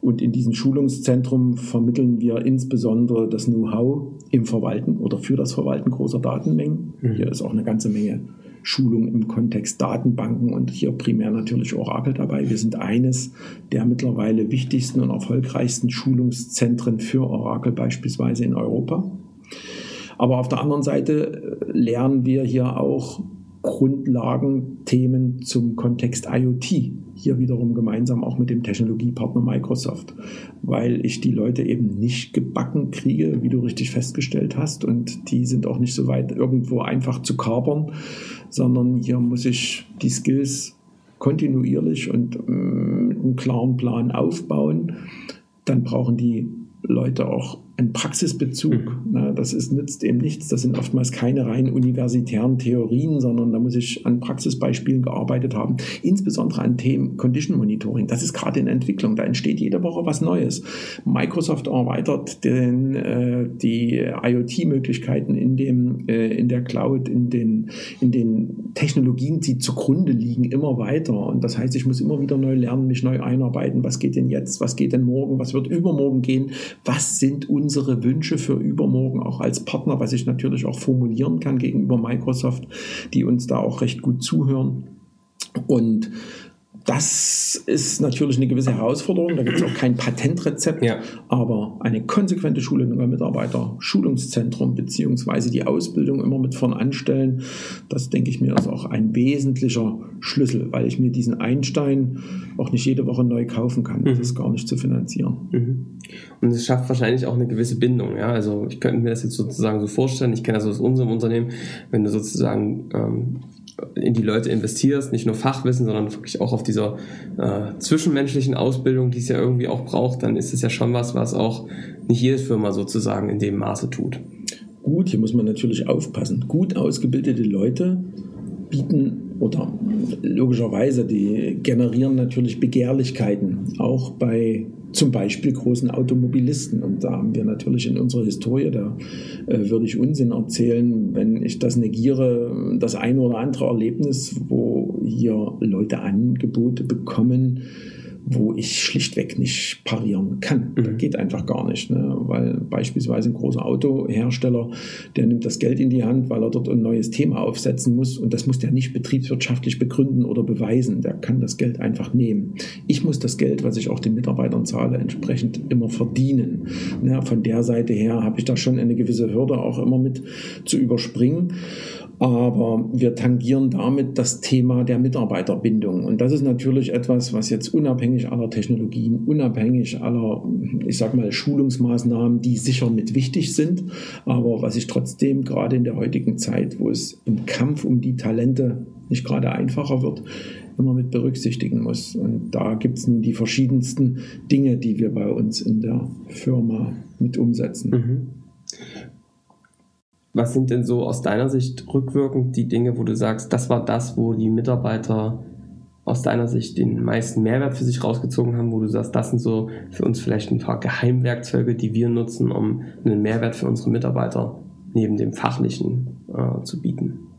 Und in diesem Schulungszentrum vermitteln wir insbesondere das Know-how im Verwalten oder für das Verwalten großer Datenmengen. Mhm. Hier ist auch eine ganze Menge Schulung im Kontext Datenbanken und hier primär natürlich Oracle dabei. Wir sind eines der mittlerweile wichtigsten und erfolgreichsten Schulungszentren für Oracle beispielsweise in Europa. Aber auf der anderen Seite lernen wir hier auch Grundlagenthemen zum Kontext IoT. Hier wiederum gemeinsam auch mit dem Technologiepartner Microsoft, weil ich die Leute eben nicht gebacken kriege, wie du richtig festgestellt hast. Und die sind auch nicht so weit irgendwo einfach zu kapern, sondern hier muss ich die Skills kontinuierlich und mm, mit einem klaren Plan aufbauen. Dann brauchen die Leute auch einen Praxisbezug. Mhm. Das ist, nützt eben nichts. Das sind oftmals keine rein universitären Theorien, sondern da muss ich an Praxisbeispielen gearbeitet haben. Insbesondere an Themen Condition Monitoring. Das ist gerade in Entwicklung. Da entsteht jede Woche was Neues. Microsoft erweitert den, äh, die IoT-Möglichkeiten in, dem, äh, in der Cloud, in den, in den Technologien, die zugrunde liegen, immer weiter. Und das heißt, ich muss immer wieder neu lernen, mich neu einarbeiten. Was geht denn jetzt? Was geht denn morgen? Was wird übermorgen gehen? Was sind unsere unsere Wünsche für übermorgen auch als Partner, was ich natürlich auch formulieren kann gegenüber Microsoft, die uns da auch recht gut zuhören. Und das ist natürlich eine gewisse Herausforderung. Da gibt es auch kein Patentrezept, ja. aber eine konsequente Schulung der Mitarbeiter, Schulungszentrum beziehungsweise die Ausbildung immer mit vorn anstellen, das denke ich mir ist auch ein wesentlicher Schlüssel, weil ich mir diesen Einstein auch nicht jede Woche neu kaufen kann. Das mhm. ist gar nicht zu finanzieren. Mhm. Und es schafft wahrscheinlich auch eine gewisse Bindung. Ja? Also ich könnte mir das jetzt sozusagen so vorstellen. Ich kenne das aus unserem Unternehmen, wenn du sozusagen ähm, in die Leute investierst, nicht nur Fachwissen, sondern wirklich auch auf dieser äh, zwischenmenschlichen Ausbildung, die es ja irgendwie auch braucht, dann ist es ja schon was, was auch nicht jede Firma sozusagen in dem Maße tut. Gut, hier muss man natürlich aufpassen. Gut ausgebildete Leute bieten oder logischerweise, die generieren natürlich Begehrlichkeiten, auch bei zum Beispiel großen Automobilisten. Und da haben wir natürlich in unserer Historie, da äh, würde ich Unsinn erzählen, wenn ich das negiere, das eine oder andere Erlebnis, wo hier Leute Angebote bekommen, wo ich schlichtweg nicht parieren kann. Mhm. Das geht einfach gar nicht, ne? weil beispielsweise ein großer Autohersteller, der nimmt das Geld in die Hand, weil er dort ein neues Thema aufsetzen muss und das muss der nicht betriebswirtschaftlich begründen oder beweisen. Der kann das Geld einfach nehmen. Ich muss das Geld, was ich auch den Mitarbeitern zahle, entsprechend immer verdienen. Ne? Von der Seite her habe ich da schon eine gewisse Hürde auch immer mit zu überspringen aber wir tangieren damit das Thema der Mitarbeiterbindung. Und das ist natürlich etwas, was jetzt unabhängig aller Technologien, unabhängig aller, ich sag mal, Schulungsmaßnahmen, die sicher mit wichtig sind, aber was ich trotzdem gerade in der heutigen Zeit, wo es im Kampf um die Talente nicht gerade einfacher wird, immer mit berücksichtigen muss. Und da gibt es nun die verschiedensten Dinge, die wir bei uns in der Firma mit umsetzen. Mhm. Was sind denn so aus deiner Sicht rückwirkend die Dinge, wo du sagst, das war das, wo die Mitarbeiter aus deiner Sicht den meisten Mehrwert für sich rausgezogen haben, wo du sagst, das sind so für uns vielleicht ein paar Geheimwerkzeuge, die wir nutzen, um einen Mehrwert für unsere Mitarbeiter neben dem fachlichen äh, zu bieten?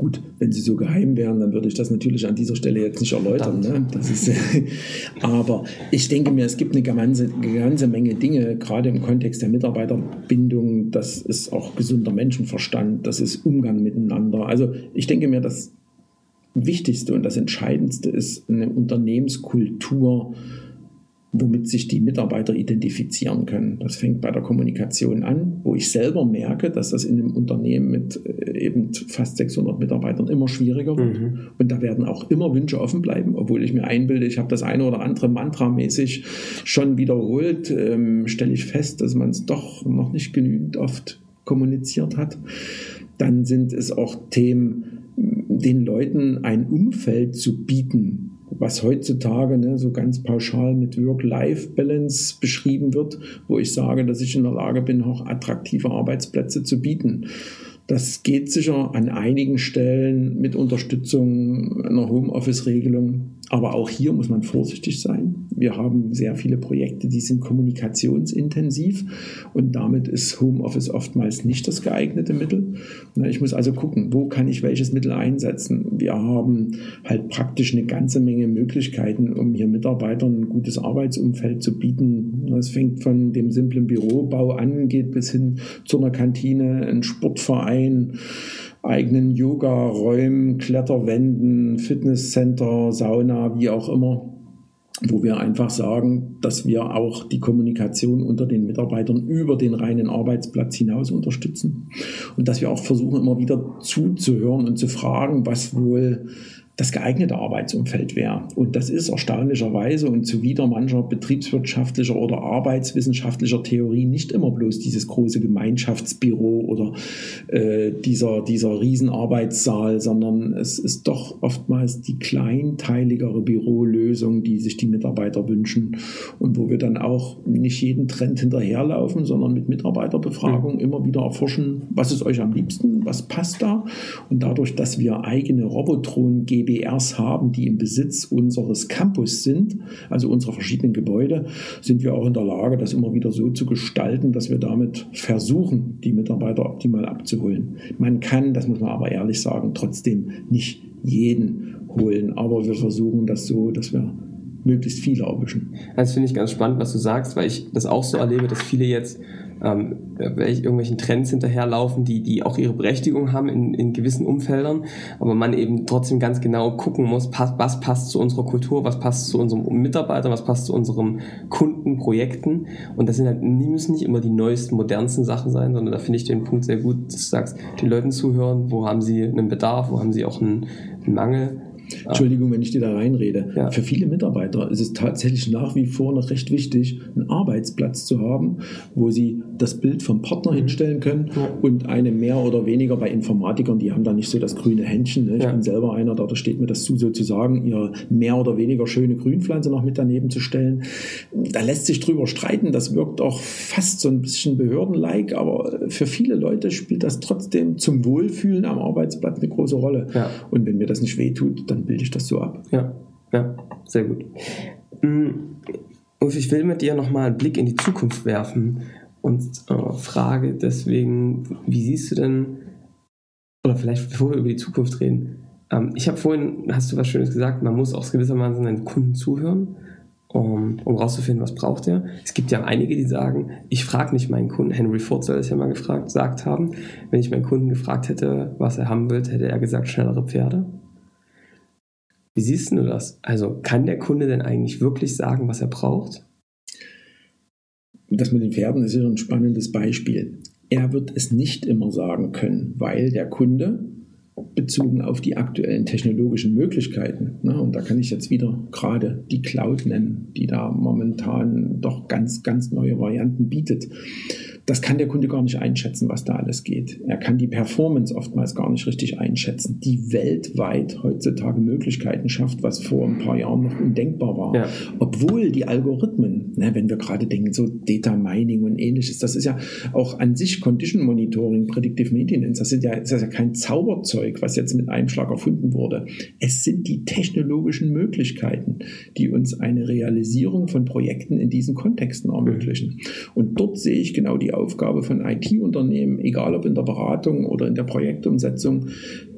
Gut, wenn sie so geheim wären, dann würde ich das natürlich an dieser Stelle jetzt nicht erläutern. Ne? Ist, <laughs> aber ich denke mir, es gibt eine ganze, ganze Menge Dinge, gerade im Kontext der Mitarbeiterbindung. Das ist auch gesunder Menschenverstand, das ist Umgang miteinander. Also ich denke mir, das Wichtigste und das Entscheidendste ist eine Unternehmenskultur, womit sich die Mitarbeiter identifizieren können. Das fängt bei der Kommunikation an, wo ich selber merke, dass das in einem Unternehmen mit äh, eben fast 600 Mitarbeitern immer schwieriger wird. Mhm. Und da werden auch immer Wünsche offen bleiben, obwohl ich mir einbilde, ich habe das eine oder andere mantramäßig schon wiederholt, ähm, stelle ich fest, dass man es doch noch nicht genügend oft kommuniziert hat. Dann sind es auch Themen, den Leuten ein Umfeld zu bieten, was heutzutage ne, so ganz pauschal mit Work-Life-Balance beschrieben wird, wo ich sage, dass ich in der Lage bin, auch attraktive Arbeitsplätze zu bieten. Das geht sicher an einigen Stellen mit Unterstützung einer Homeoffice-Regelung. Aber auch hier muss man vorsichtig sein. Wir haben sehr viele Projekte, die sind kommunikationsintensiv und damit ist Homeoffice oftmals nicht das geeignete Mittel. Ich muss also gucken, wo kann ich welches Mittel einsetzen. Wir haben halt praktisch eine ganze Menge Möglichkeiten, um hier Mitarbeitern ein gutes Arbeitsumfeld zu bieten. Das fängt von dem simplen Bürobau an, geht bis hin zu einer Kantine, ein Sportverein eigenen Yoga-Räumen, Kletterwänden, Fitnesscenter, Sauna, wie auch immer, wo wir einfach sagen, dass wir auch die Kommunikation unter den Mitarbeitern über den reinen Arbeitsplatz hinaus unterstützen. Und dass wir auch versuchen, immer wieder zuzuhören und zu fragen, was wohl das geeignete Arbeitsumfeld wäre. Und das ist erstaunlicherweise und zuwider mancher betriebswirtschaftlicher oder arbeitswissenschaftlicher Theorie nicht immer bloß dieses große Gemeinschaftsbüro oder äh, dieser, dieser Riesenarbeitssaal, sondern es ist doch oftmals die kleinteiligere Bürolösung, die sich die Mitarbeiter wünschen und wo wir dann auch nicht jeden Trend hinterherlaufen, sondern mit Mitarbeiterbefragung mhm. immer wieder erforschen, was ist euch am liebsten, was passt da und dadurch, dass wir eigene Robotron GmbH GBRs haben, die im Besitz unseres Campus sind, also unserer verschiedenen Gebäude, sind wir auch in der Lage, das immer wieder so zu gestalten, dass wir damit versuchen, die Mitarbeiter optimal abzuholen. Man kann, das muss man aber ehrlich sagen, trotzdem nicht jeden holen, aber wir versuchen das so, dass wir möglichst viele erwischen. Das finde ich ganz spannend, was du sagst, weil ich das auch so erlebe, dass viele jetzt ähm, irgendwelchen Trends hinterherlaufen, die, die auch ihre Berechtigung haben in, in gewissen Umfeldern, aber man eben trotzdem ganz genau gucken muss, pass, was passt zu unserer Kultur, was passt zu unserem Mitarbeiter, was passt zu unseren Kunden, Projekten und das sind halt, die müssen nicht immer die neuesten, modernsten Sachen sein, sondern da finde ich den Punkt sehr gut, dass du sagst, den Leuten zuhören, wo haben sie einen Bedarf, wo haben sie auch einen, einen Mangel Entschuldigung, wenn ich dir da reinrede. Ja. Für viele Mitarbeiter ist es tatsächlich nach wie vor noch recht wichtig, einen Arbeitsplatz zu haben, wo sie das Bild vom Partner hinstellen können ja. und eine mehr oder weniger bei Informatikern, die haben da nicht so das grüne Händchen. Ne? Ich ja. bin selber einer, da steht mir das zu, sozusagen, ihre mehr oder weniger schöne Grünpflanze noch mit daneben zu stellen. Da lässt sich drüber streiten, das wirkt auch fast so ein bisschen behördenlike, aber für viele Leute spielt das trotzdem zum Wohlfühlen am Arbeitsplatz eine große Rolle. Und wenn mir das nicht wehtut, dann dann bilde ich das so ab. Ja, ja, sehr gut. Mm, ich will mit dir nochmal einen Blick in die Zukunft werfen und äh, frage deswegen, wie siehst du denn, oder vielleicht bevor wir über die Zukunft reden, ähm, ich habe vorhin, hast du was Schönes gesagt, man muss auch gewissermaßen seinen Kunden zuhören, um, um rauszufinden, was braucht er. Es gibt ja einige, die sagen, ich frage nicht meinen Kunden, Henry Ford soll das ja mal gefragt, gesagt haben, wenn ich meinen Kunden gefragt hätte, was er haben will, hätte er gesagt, schnellere Pferde. Wie siehst du das? Also kann der Kunde denn eigentlich wirklich sagen, was er braucht? Das mit den Pferden ist ja ein spannendes Beispiel. Er wird es nicht immer sagen können, weil der Kunde bezogen auf die aktuellen technologischen Möglichkeiten. Ne, und da kann ich jetzt wieder gerade die Cloud nennen, die da momentan doch ganz, ganz neue Varianten bietet das kann der Kunde gar nicht einschätzen, was da alles geht. Er kann die Performance oftmals gar nicht richtig einschätzen, die weltweit heutzutage Möglichkeiten schafft, was vor ein paar Jahren noch undenkbar war. Ja. Obwohl die Algorithmen, ne, wenn wir gerade denken, so Data Mining und ähnliches, das ist ja auch an sich Condition Monitoring, Predictive Maintenance, das, sind ja, das ist ja kein Zauberzeug, was jetzt mit einem Schlag erfunden wurde. Es sind die technologischen Möglichkeiten, die uns eine Realisierung von Projekten in diesen Kontexten ermöglichen. Und dort sehe ich genau die Aufgabe von IT-Unternehmen, egal ob in der Beratung oder in der Projektumsetzung,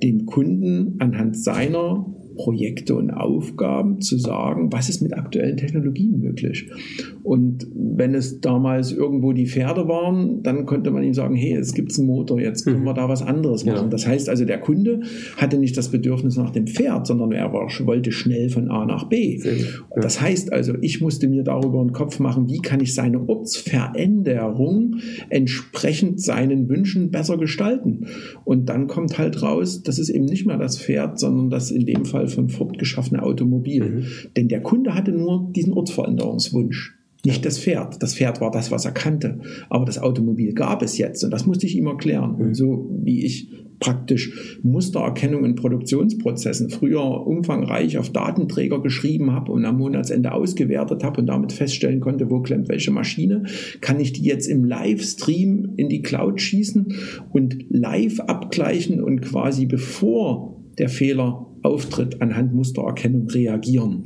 dem Kunden anhand seiner Projekte und Aufgaben zu sagen, was ist mit aktuellen Technologien möglich. Und wenn es damals irgendwo die Pferde waren, dann konnte man ihm sagen, hey, es gibt einen Motor, jetzt können mhm. wir da was anderes machen. Ja. Das heißt also, der Kunde hatte nicht das Bedürfnis nach dem Pferd, sondern er war, wollte schnell von A nach B. Ja. Das heißt also, ich musste mir darüber einen Kopf machen, wie kann ich seine Ortsveränderung entsprechend seinen Wünschen besser gestalten. Und dann kommt halt raus, das ist eben nicht mehr das Pferd, sondern das in dem Fall Fall von Ford geschaffene Automobil. Mhm. Denn der Kunde hatte nur diesen Ortsveränderungswunsch. Nicht das Pferd. Das Pferd war das, was er kannte. Aber das Automobil gab es jetzt. Und das musste ich ihm erklären. Und so wie ich praktisch Mustererkennung in Produktionsprozessen früher umfangreich auf Datenträger geschrieben habe und am Monatsende ausgewertet habe und damit feststellen konnte, wo klemmt welche Maschine, kann ich die jetzt im Livestream in die Cloud schießen und live abgleichen und quasi bevor der Fehler auftritt, anhand Mustererkennung reagieren.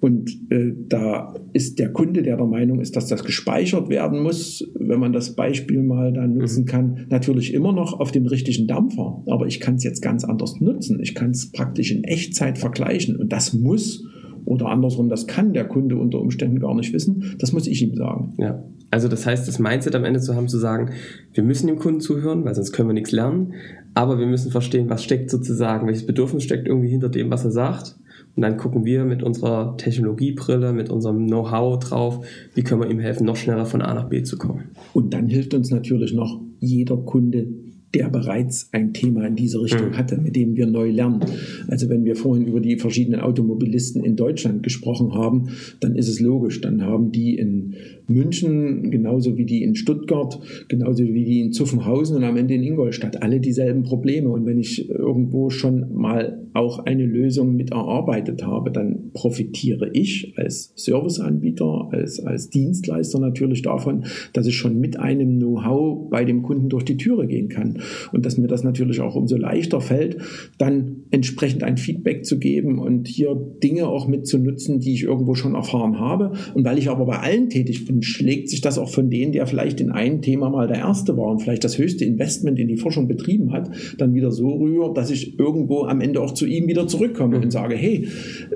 Und äh, da ist der Kunde, der der Meinung ist, dass das gespeichert werden muss, wenn man das Beispiel mal dann nutzen mhm. kann, natürlich immer noch auf dem richtigen Dampfer. Aber ich kann es jetzt ganz anders nutzen. Ich kann es praktisch in Echtzeit vergleichen. Und das muss oder andersrum, das kann der Kunde unter Umständen gar nicht wissen. Das muss ich ihm sagen. Ja. Also das heißt, das Mindset am Ende zu haben, zu sagen, wir müssen dem Kunden zuhören, weil sonst können wir nichts lernen. Aber wir müssen verstehen, was steckt sozusagen, welches Bedürfnis steckt irgendwie hinter dem, was er sagt. Und dann gucken wir mit unserer Technologiebrille, mit unserem Know-how drauf, wie können wir ihm helfen, noch schneller von A nach B zu kommen. Und dann hilft uns natürlich noch jeder Kunde, der bereits ein Thema in diese Richtung mhm. hatte, mit dem wir neu lernen. Also wenn wir vorhin über die verschiedenen Automobilisten in Deutschland gesprochen haben, dann ist es logisch. Dann haben die in München genauso wie die in Stuttgart, genauso wie die in Zuffenhausen und am Ende in Ingolstadt alle dieselben Probleme. Und wenn ich irgendwo schon mal auch eine Lösung mit erarbeitet habe, dann profitiere ich als Serviceanbieter, als, als Dienstleister natürlich davon, dass ich schon mit einem Know-how bei dem Kunden durch die Türe gehen kann. Und dass mir das natürlich auch umso leichter fällt, dann entsprechend ein Feedback zu geben und hier Dinge auch mitzunutzen, die ich irgendwo schon erfahren habe. Und weil ich aber bei allen tätig bin, schlägt sich das auch von denen, der vielleicht in einem Thema mal der Erste war und vielleicht das höchste Investment in die Forschung betrieben hat, dann wieder so rüber, dass ich irgendwo am Ende auch zu ihm wieder zurückkomme und sage, hey,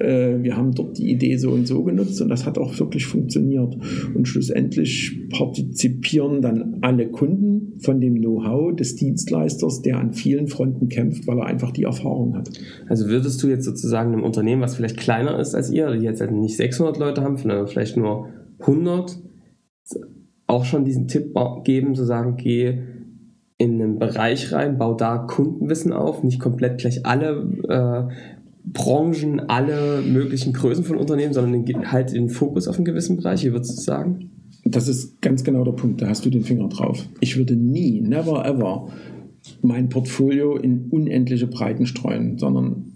äh, wir haben dort die Idee so und so genutzt und das hat auch wirklich funktioniert. Und schlussendlich partizipieren dann alle Kunden von dem Know-how des Dienstleisters, der an vielen Fronten kämpft, weil er einfach die Erfahrung hat. Also würdest du jetzt sozusagen einem Unternehmen, was vielleicht kleiner ist als ihr, die jetzt halt nicht 600 Leute haben, sondern vielleicht nur 100, auch schon diesen Tipp geben, zu sagen, geh in einen Bereich rein, bau da Kundenwissen auf, nicht komplett gleich alle äh, Branchen, alle möglichen Größen von Unternehmen, sondern halt den Fokus auf einen gewissen Bereich. Wie würdest du sagen? Das ist ganz genau der Punkt, da hast du den Finger drauf. Ich würde nie, never ever mein Portfolio in unendliche Breiten streuen, sondern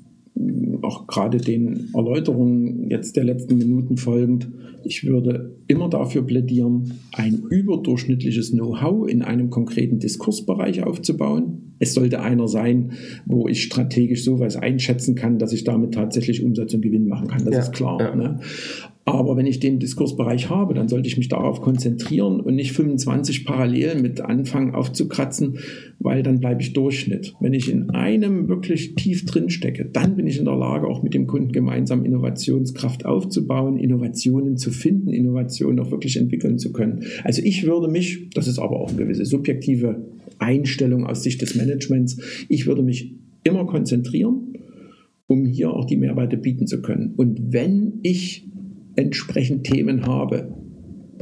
auch gerade den Erläuterungen jetzt der letzten Minuten folgend, ich würde immer dafür plädieren, ein überdurchschnittliches Know-how in einem konkreten Diskursbereich aufzubauen. Es sollte einer sein, wo ich strategisch sowas einschätzen kann, dass ich damit tatsächlich Umsatz und Gewinn machen kann. Das ja, ist klar. Ja. Ne? Aber wenn ich den Diskursbereich habe, dann sollte ich mich darauf konzentrieren und nicht 25 parallel mit anfangen aufzukratzen, weil dann bleibe ich Durchschnitt. Wenn ich in einem wirklich tief drin stecke, dann bin ich in der Lage, auch mit dem Kunden gemeinsam Innovationskraft aufzubauen, Innovationen zu finden, Innovationen auch wirklich entwickeln zu können. Also ich würde mich, das ist aber auch eine gewisse subjektive Einstellung aus Sicht des Managements, ich würde mich immer konzentrieren, um hier auch die Mehrwerte bieten zu können. Und wenn ich entsprechend Themen habe,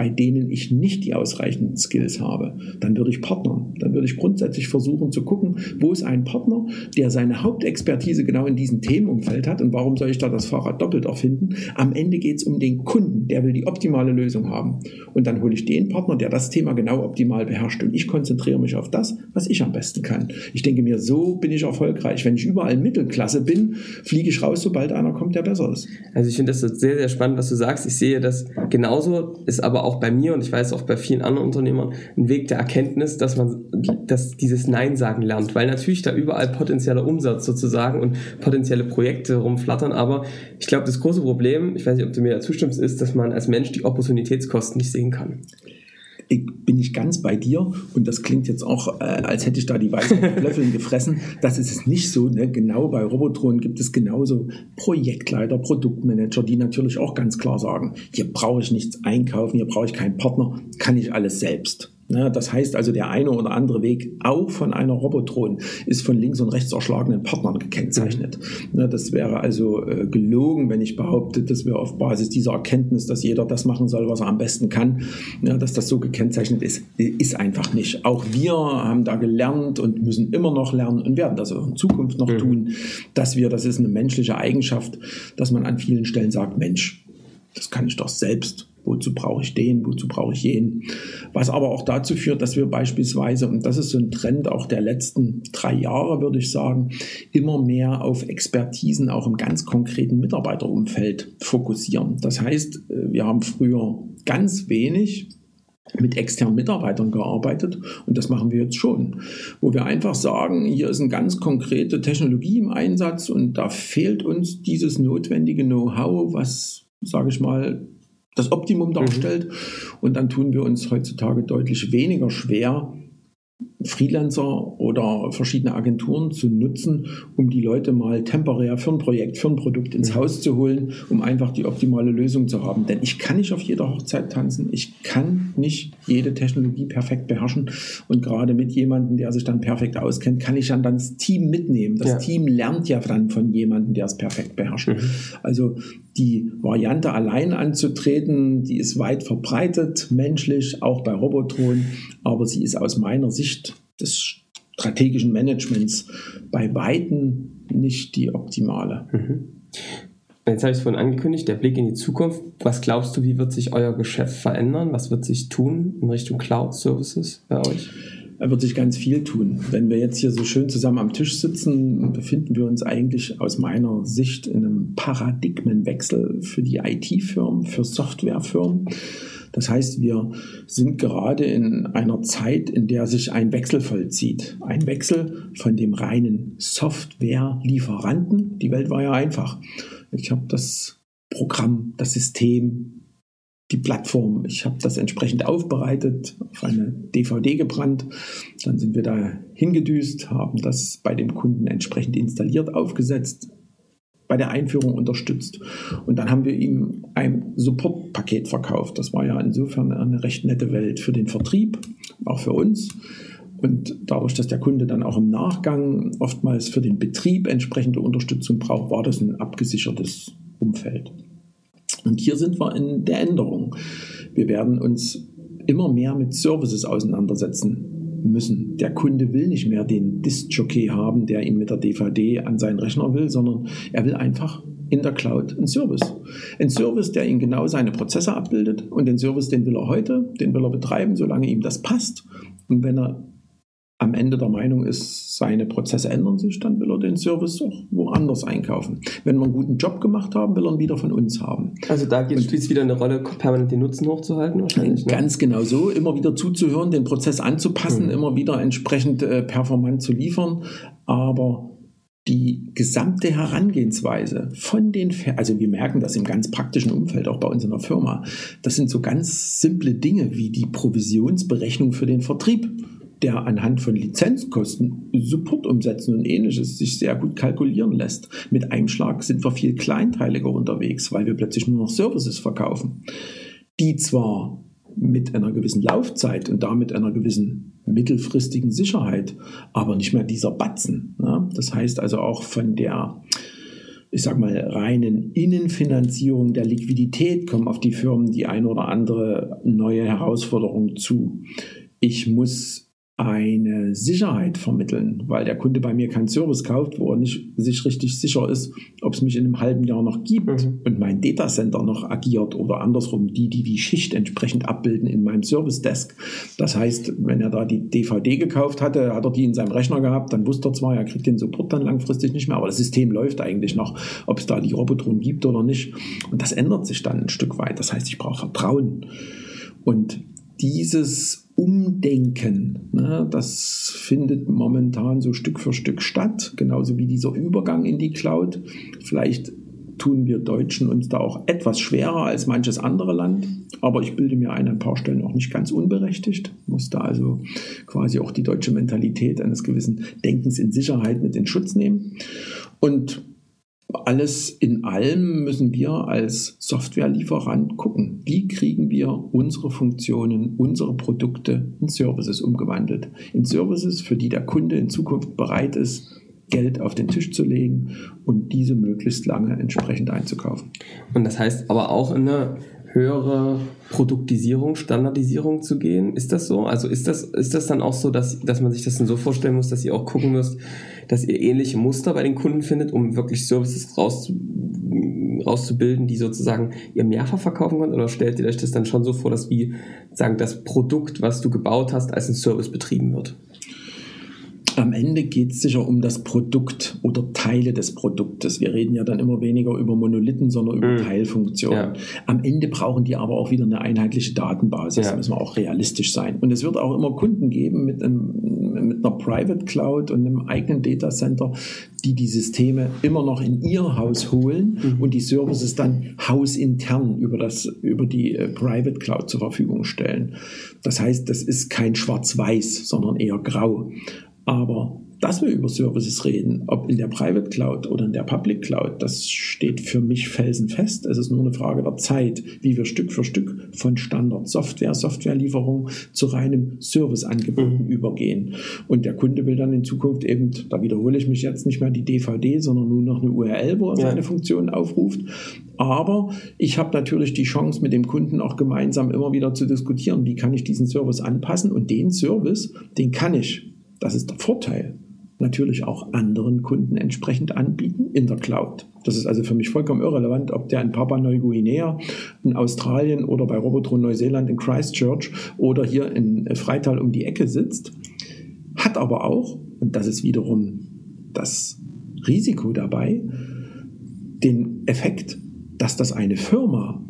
bei denen ich nicht die ausreichenden Skills habe, dann würde ich partnern. Dann würde ich grundsätzlich versuchen zu gucken, wo ist ein Partner, der seine Hauptexpertise genau in diesem Themenumfeld hat und warum soll ich da das Fahrrad doppelt erfinden? Am Ende geht es um den Kunden, der will die optimale Lösung haben. Und dann hole ich den Partner, der das Thema genau optimal beherrscht und ich konzentriere mich auf das, was ich am besten kann. Ich denke mir, so bin ich erfolgreich. Wenn ich überall Mittelklasse bin, fliege ich raus, sobald einer kommt, der besser ist. Also ich finde das sehr, sehr spannend, was du sagst. Ich sehe das genauso, ist aber auch auch bei mir und ich weiß auch bei vielen anderen Unternehmern ein Weg der Erkenntnis, dass man dass dieses Nein sagen lernt, weil natürlich da überall potenzieller Umsatz sozusagen und potenzielle Projekte rumflattern, aber ich glaube, das große Problem, ich weiß nicht, ob du mir da zustimmst, ist, dass man als Mensch die Opportunitätskosten nicht sehen kann ich, bin ich ganz bei dir und das klingt jetzt auch, äh, als hätte ich da die weißen Löffeln <laughs> gefressen. Das ist es nicht so. Ne? Genau bei Robotron gibt es genauso Projektleiter, Produktmanager, die natürlich auch ganz klar sagen, hier brauche ich nichts einkaufen, hier brauche ich keinen Partner, kann ich alles selbst. Ne, das heißt also, der eine oder andere Weg auch von einer Robotron ist von links und rechts erschlagenen Partnern gekennzeichnet. Mhm. Ne, das wäre also äh, gelogen, wenn ich behaupte, dass wir auf Basis dieser Erkenntnis, dass jeder das machen soll, was er am besten kann, ne, dass das so gekennzeichnet ist, ist einfach nicht. Auch wir haben da gelernt und müssen immer noch lernen und werden das auch in Zukunft noch mhm. tun, dass wir, das ist eine menschliche Eigenschaft, dass man an vielen Stellen sagt, Mensch, das kann ich doch selbst Wozu brauche ich den? Wozu brauche ich jenen? Was aber auch dazu führt, dass wir beispielsweise, und das ist so ein Trend auch der letzten drei Jahre, würde ich sagen, immer mehr auf Expertisen auch im ganz konkreten Mitarbeiterumfeld fokussieren. Das heißt, äh, wir haben früher ganz wenig mit externen Mitarbeitern gearbeitet und das machen wir jetzt schon, wo wir einfach sagen, hier ist eine ganz konkrete Technologie im Einsatz und da fehlt uns dieses notwendige Know-how, was, sage ich mal, das Optimum darstellt. Mhm. Und dann tun wir uns heutzutage deutlich weniger schwer, Freelancer oder verschiedene Agenturen zu nutzen, um die Leute mal temporär für ein Projekt, für ein Produkt ins mhm. Haus zu holen, um einfach die optimale Lösung zu haben. Denn ich kann nicht auf jeder Hochzeit tanzen. Ich kann nicht jede Technologie perfekt beherrschen. Und gerade mit jemandem, der sich dann perfekt auskennt, kann ich dann das Team mitnehmen. Das ja. Team lernt ja dann von jemandem, der es perfekt beherrscht. Mhm. Also die Variante allein anzutreten, die ist weit verbreitet, menschlich, auch bei Robotron, aber sie ist aus meiner Sicht des strategischen Managements bei Weitem nicht die optimale. Mhm. Jetzt habe ich es vorhin angekündigt, der Blick in die Zukunft. Was glaubst du, wie wird sich euer Geschäft verändern? Was wird sich tun in Richtung Cloud-Services bei euch? Wird sich ganz viel tun. Wenn wir jetzt hier so schön zusammen am Tisch sitzen, befinden wir uns eigentlich aus meiner Sicht in einem Paradigmenwechsel für die IT-Firmen, für Softwarefirmen. Das heißt, wir sind gerade in einer Zeit, in der sich ein Wechsel vollzieht. Ein Wechsel von dem reinen Software-Lieferanten. Die Welt war ja einfach. Ich habe das Programm, das System, die Plattform. Ich habe das entsprechend aufbereitet, auf eine DVD gebrannt. Dann sind wir da hingedüst, haben das bei dem Kunden entsprechend installiert, aufgesetzt, bei der Einführung unterstützt. Und dann haben wir ihm ein Supportpaket verkauft. Das war ja insofern eine recht nette Welt für den Vertrieb, auch für uns. Und dadurch, dass der Kunde dann auch im Nachgang oftmals für den Betrieb entsprechende Unterstützung braucht, war das ein abgesichertes Umfeld. Und hier sind wir in der Änderung. Wir werden uns immer mehr mit Services auseinandersetzen müssen. Der Kunde will nicht mehr den Disk-Jockey haben, der ihn mit der DVD an seinen Rechner will, sondern er will einfach in der Cloud einen Service. Ein Service, der ihm genau seine Prozesse abbildet und den Service, den will er heute, den will er betreiben, solange ihm das passt. Und wenn er am Ende der Meinung ist, seine Prozesse ändern sich, dann will er den Service auch woanders einkaufen. Wenn wir einen guten Job gemacht haben, will er ihn wieder von uns haben. Also da spielt es wieder eine Rolle, permanent den Nutzen hochzuhalten wahrscheinlich. Ne? Ganz genau so, immer wieder zuzuhören, den Prozess anzupassen, mhm. immer wieder entsprechend äh, performant zu liefern. Aber die gesamte Herangehensweise von den, also wir merken das im ganz praktischen Umfeld, auch bei uns in der Firma, das sind so ganz simple Dinge wie die Provisionsberechnung für den Vertrieb der anhand von Lizenzkosten Support umsetzen und ähnliches sich sehr gut kalkulieren lässt. Mit einem Schlag sind wir viel kleinteiliger unterwegs, weil wir plötzlich nur noch Services verkaufen, die zwar mit einer gewissen Laufzeit und damit einer gewissen mittelfristigen Sicherheit, aber nicht mehr dieser Batzen. Ne? Das heißt also auch von der ich sag mal, reinen Innenfinanzierung der Liquidität kommen auf die Firmen die ein oder andere neue Herausforderung zu. Ich muss eine Sicherheit vermitteln, weil der Kunde bei mir keinen Service kauft, wo er nicht sich richtig sicher ist, ob es mich in einem halben Jahr noch gibt mhm. und mein Datacenter noch agiert oder andersrum, die, die die Schicht entsprechend abbilden in meinem Service Desk. Das heißt, wenn er da die DVD gekauft hatte, hat er die in seinem Rechner gehabt, dann wusste er zwar, er kriegt den Support dann langfristig nicht mehr, aber das System läuft eigentlich noch, ob es da die Robotron gibt oder nicht. Und das ändert sich dann ein Stück weit. Das heißt, ich brauche Vertrauen. Und dieses Umdenken, ne, das findet momentan so Stück für Stück statt, genauso wie dieser Übergang in die Cloud. Vielleicht tun wir Deutschen uns da auch etwas schwerer als manches andere Land, aber ich bilde mir ein, an ein paar Stellen auch nicht ganz unberechtigt, muss da also quasi auch die deutsche Mentalität eines gewissen Denkens in Sicherheit mit in Schutz nehmen. Und alles in allem müssen wir als Softwarelieferant gucken, wie kriegen wir unsere Funktionen, unsere Produkte in Services umgewandelt. In Services, für die der Kunde in Zukunft bereit ist, Geld auf den Tisch zu legen und diese möglichst lange entsprechend einzukaufen. Und das heißt aber auch in eine höhere Produktisierung, Standardisierung zu gehen. Ist das so? Also ist das, ist das dann auch so, dass, dass man sich das dann so vorstellen muss, dass ihr auch gucken müsst, dass ihr ähnliche Muster bei den Kunden findet, um wirklich Services rauszu, rauszubilden, die sozusagen ihr mehrfach verkaufen könnt? Oder stellt ihr euch das dann schon so vor, dass wie sagen das Produkt, was du gebaut hast, als ein Service betrieben wird? Am Ende geht es sicher um das Produkt oder Teile des Produktes. Wir reden ja dann immer weniger über Monolithen, sondern über mhm. Teilfunktionen. Ja. Am Ende brauchen die aber auch wieder eine einheitliche Datenbasis. Ja. Da müssen wir auch realistisch sein. Und es wird auch immer Kunden geben mit, einem, mit einer Private Cloud und einem eigenen Data Center, die die Systeme immer noch in ihr Haus holen mhm. und die Services dann hausintern über, das, über die äh, Private Cloud zur Verfügung stellen. Das heißt, das ist kein Schwarz-Weiß, sondern eher grau. Aber dass wir über Services reden, ob in der Private Cloud oder in der Public Cloud, das steht für mich felsenfest. Es ist nur eine Frage der Zeit, wie wir Stück für Stück von Standard Software, Softwarelieferung zu reinem Serviceangeboten mhm. übergehen. Und der Kunde will dann in Zukunft eben, da wiederhole ich mich jetzt nicht mehr die DVD, sondern nur noch eine URL, wo er ja. seine Funktionen aufruft. Aber ich habe natürlich die Chance, mit dem Kunden auch gemeinsam immer wieder zu diskutieren, wie kann ich diesen Service anpassen. Und den Service, den kann ich das ist der Vorteil. Natürlich auch anderen Kunden entsprechend anbieten in der Cloud. Das ist also für mich vollkommen irrelevant, ob der in Papua Neuguinea, in Australien oder bei Robotron Neuseeland in Christchurch oder hier in Freital um die Ecke sitzt. Hat aber auch, und das ist wiederum das Risiko dabei, den Effekt, dass das eine Firma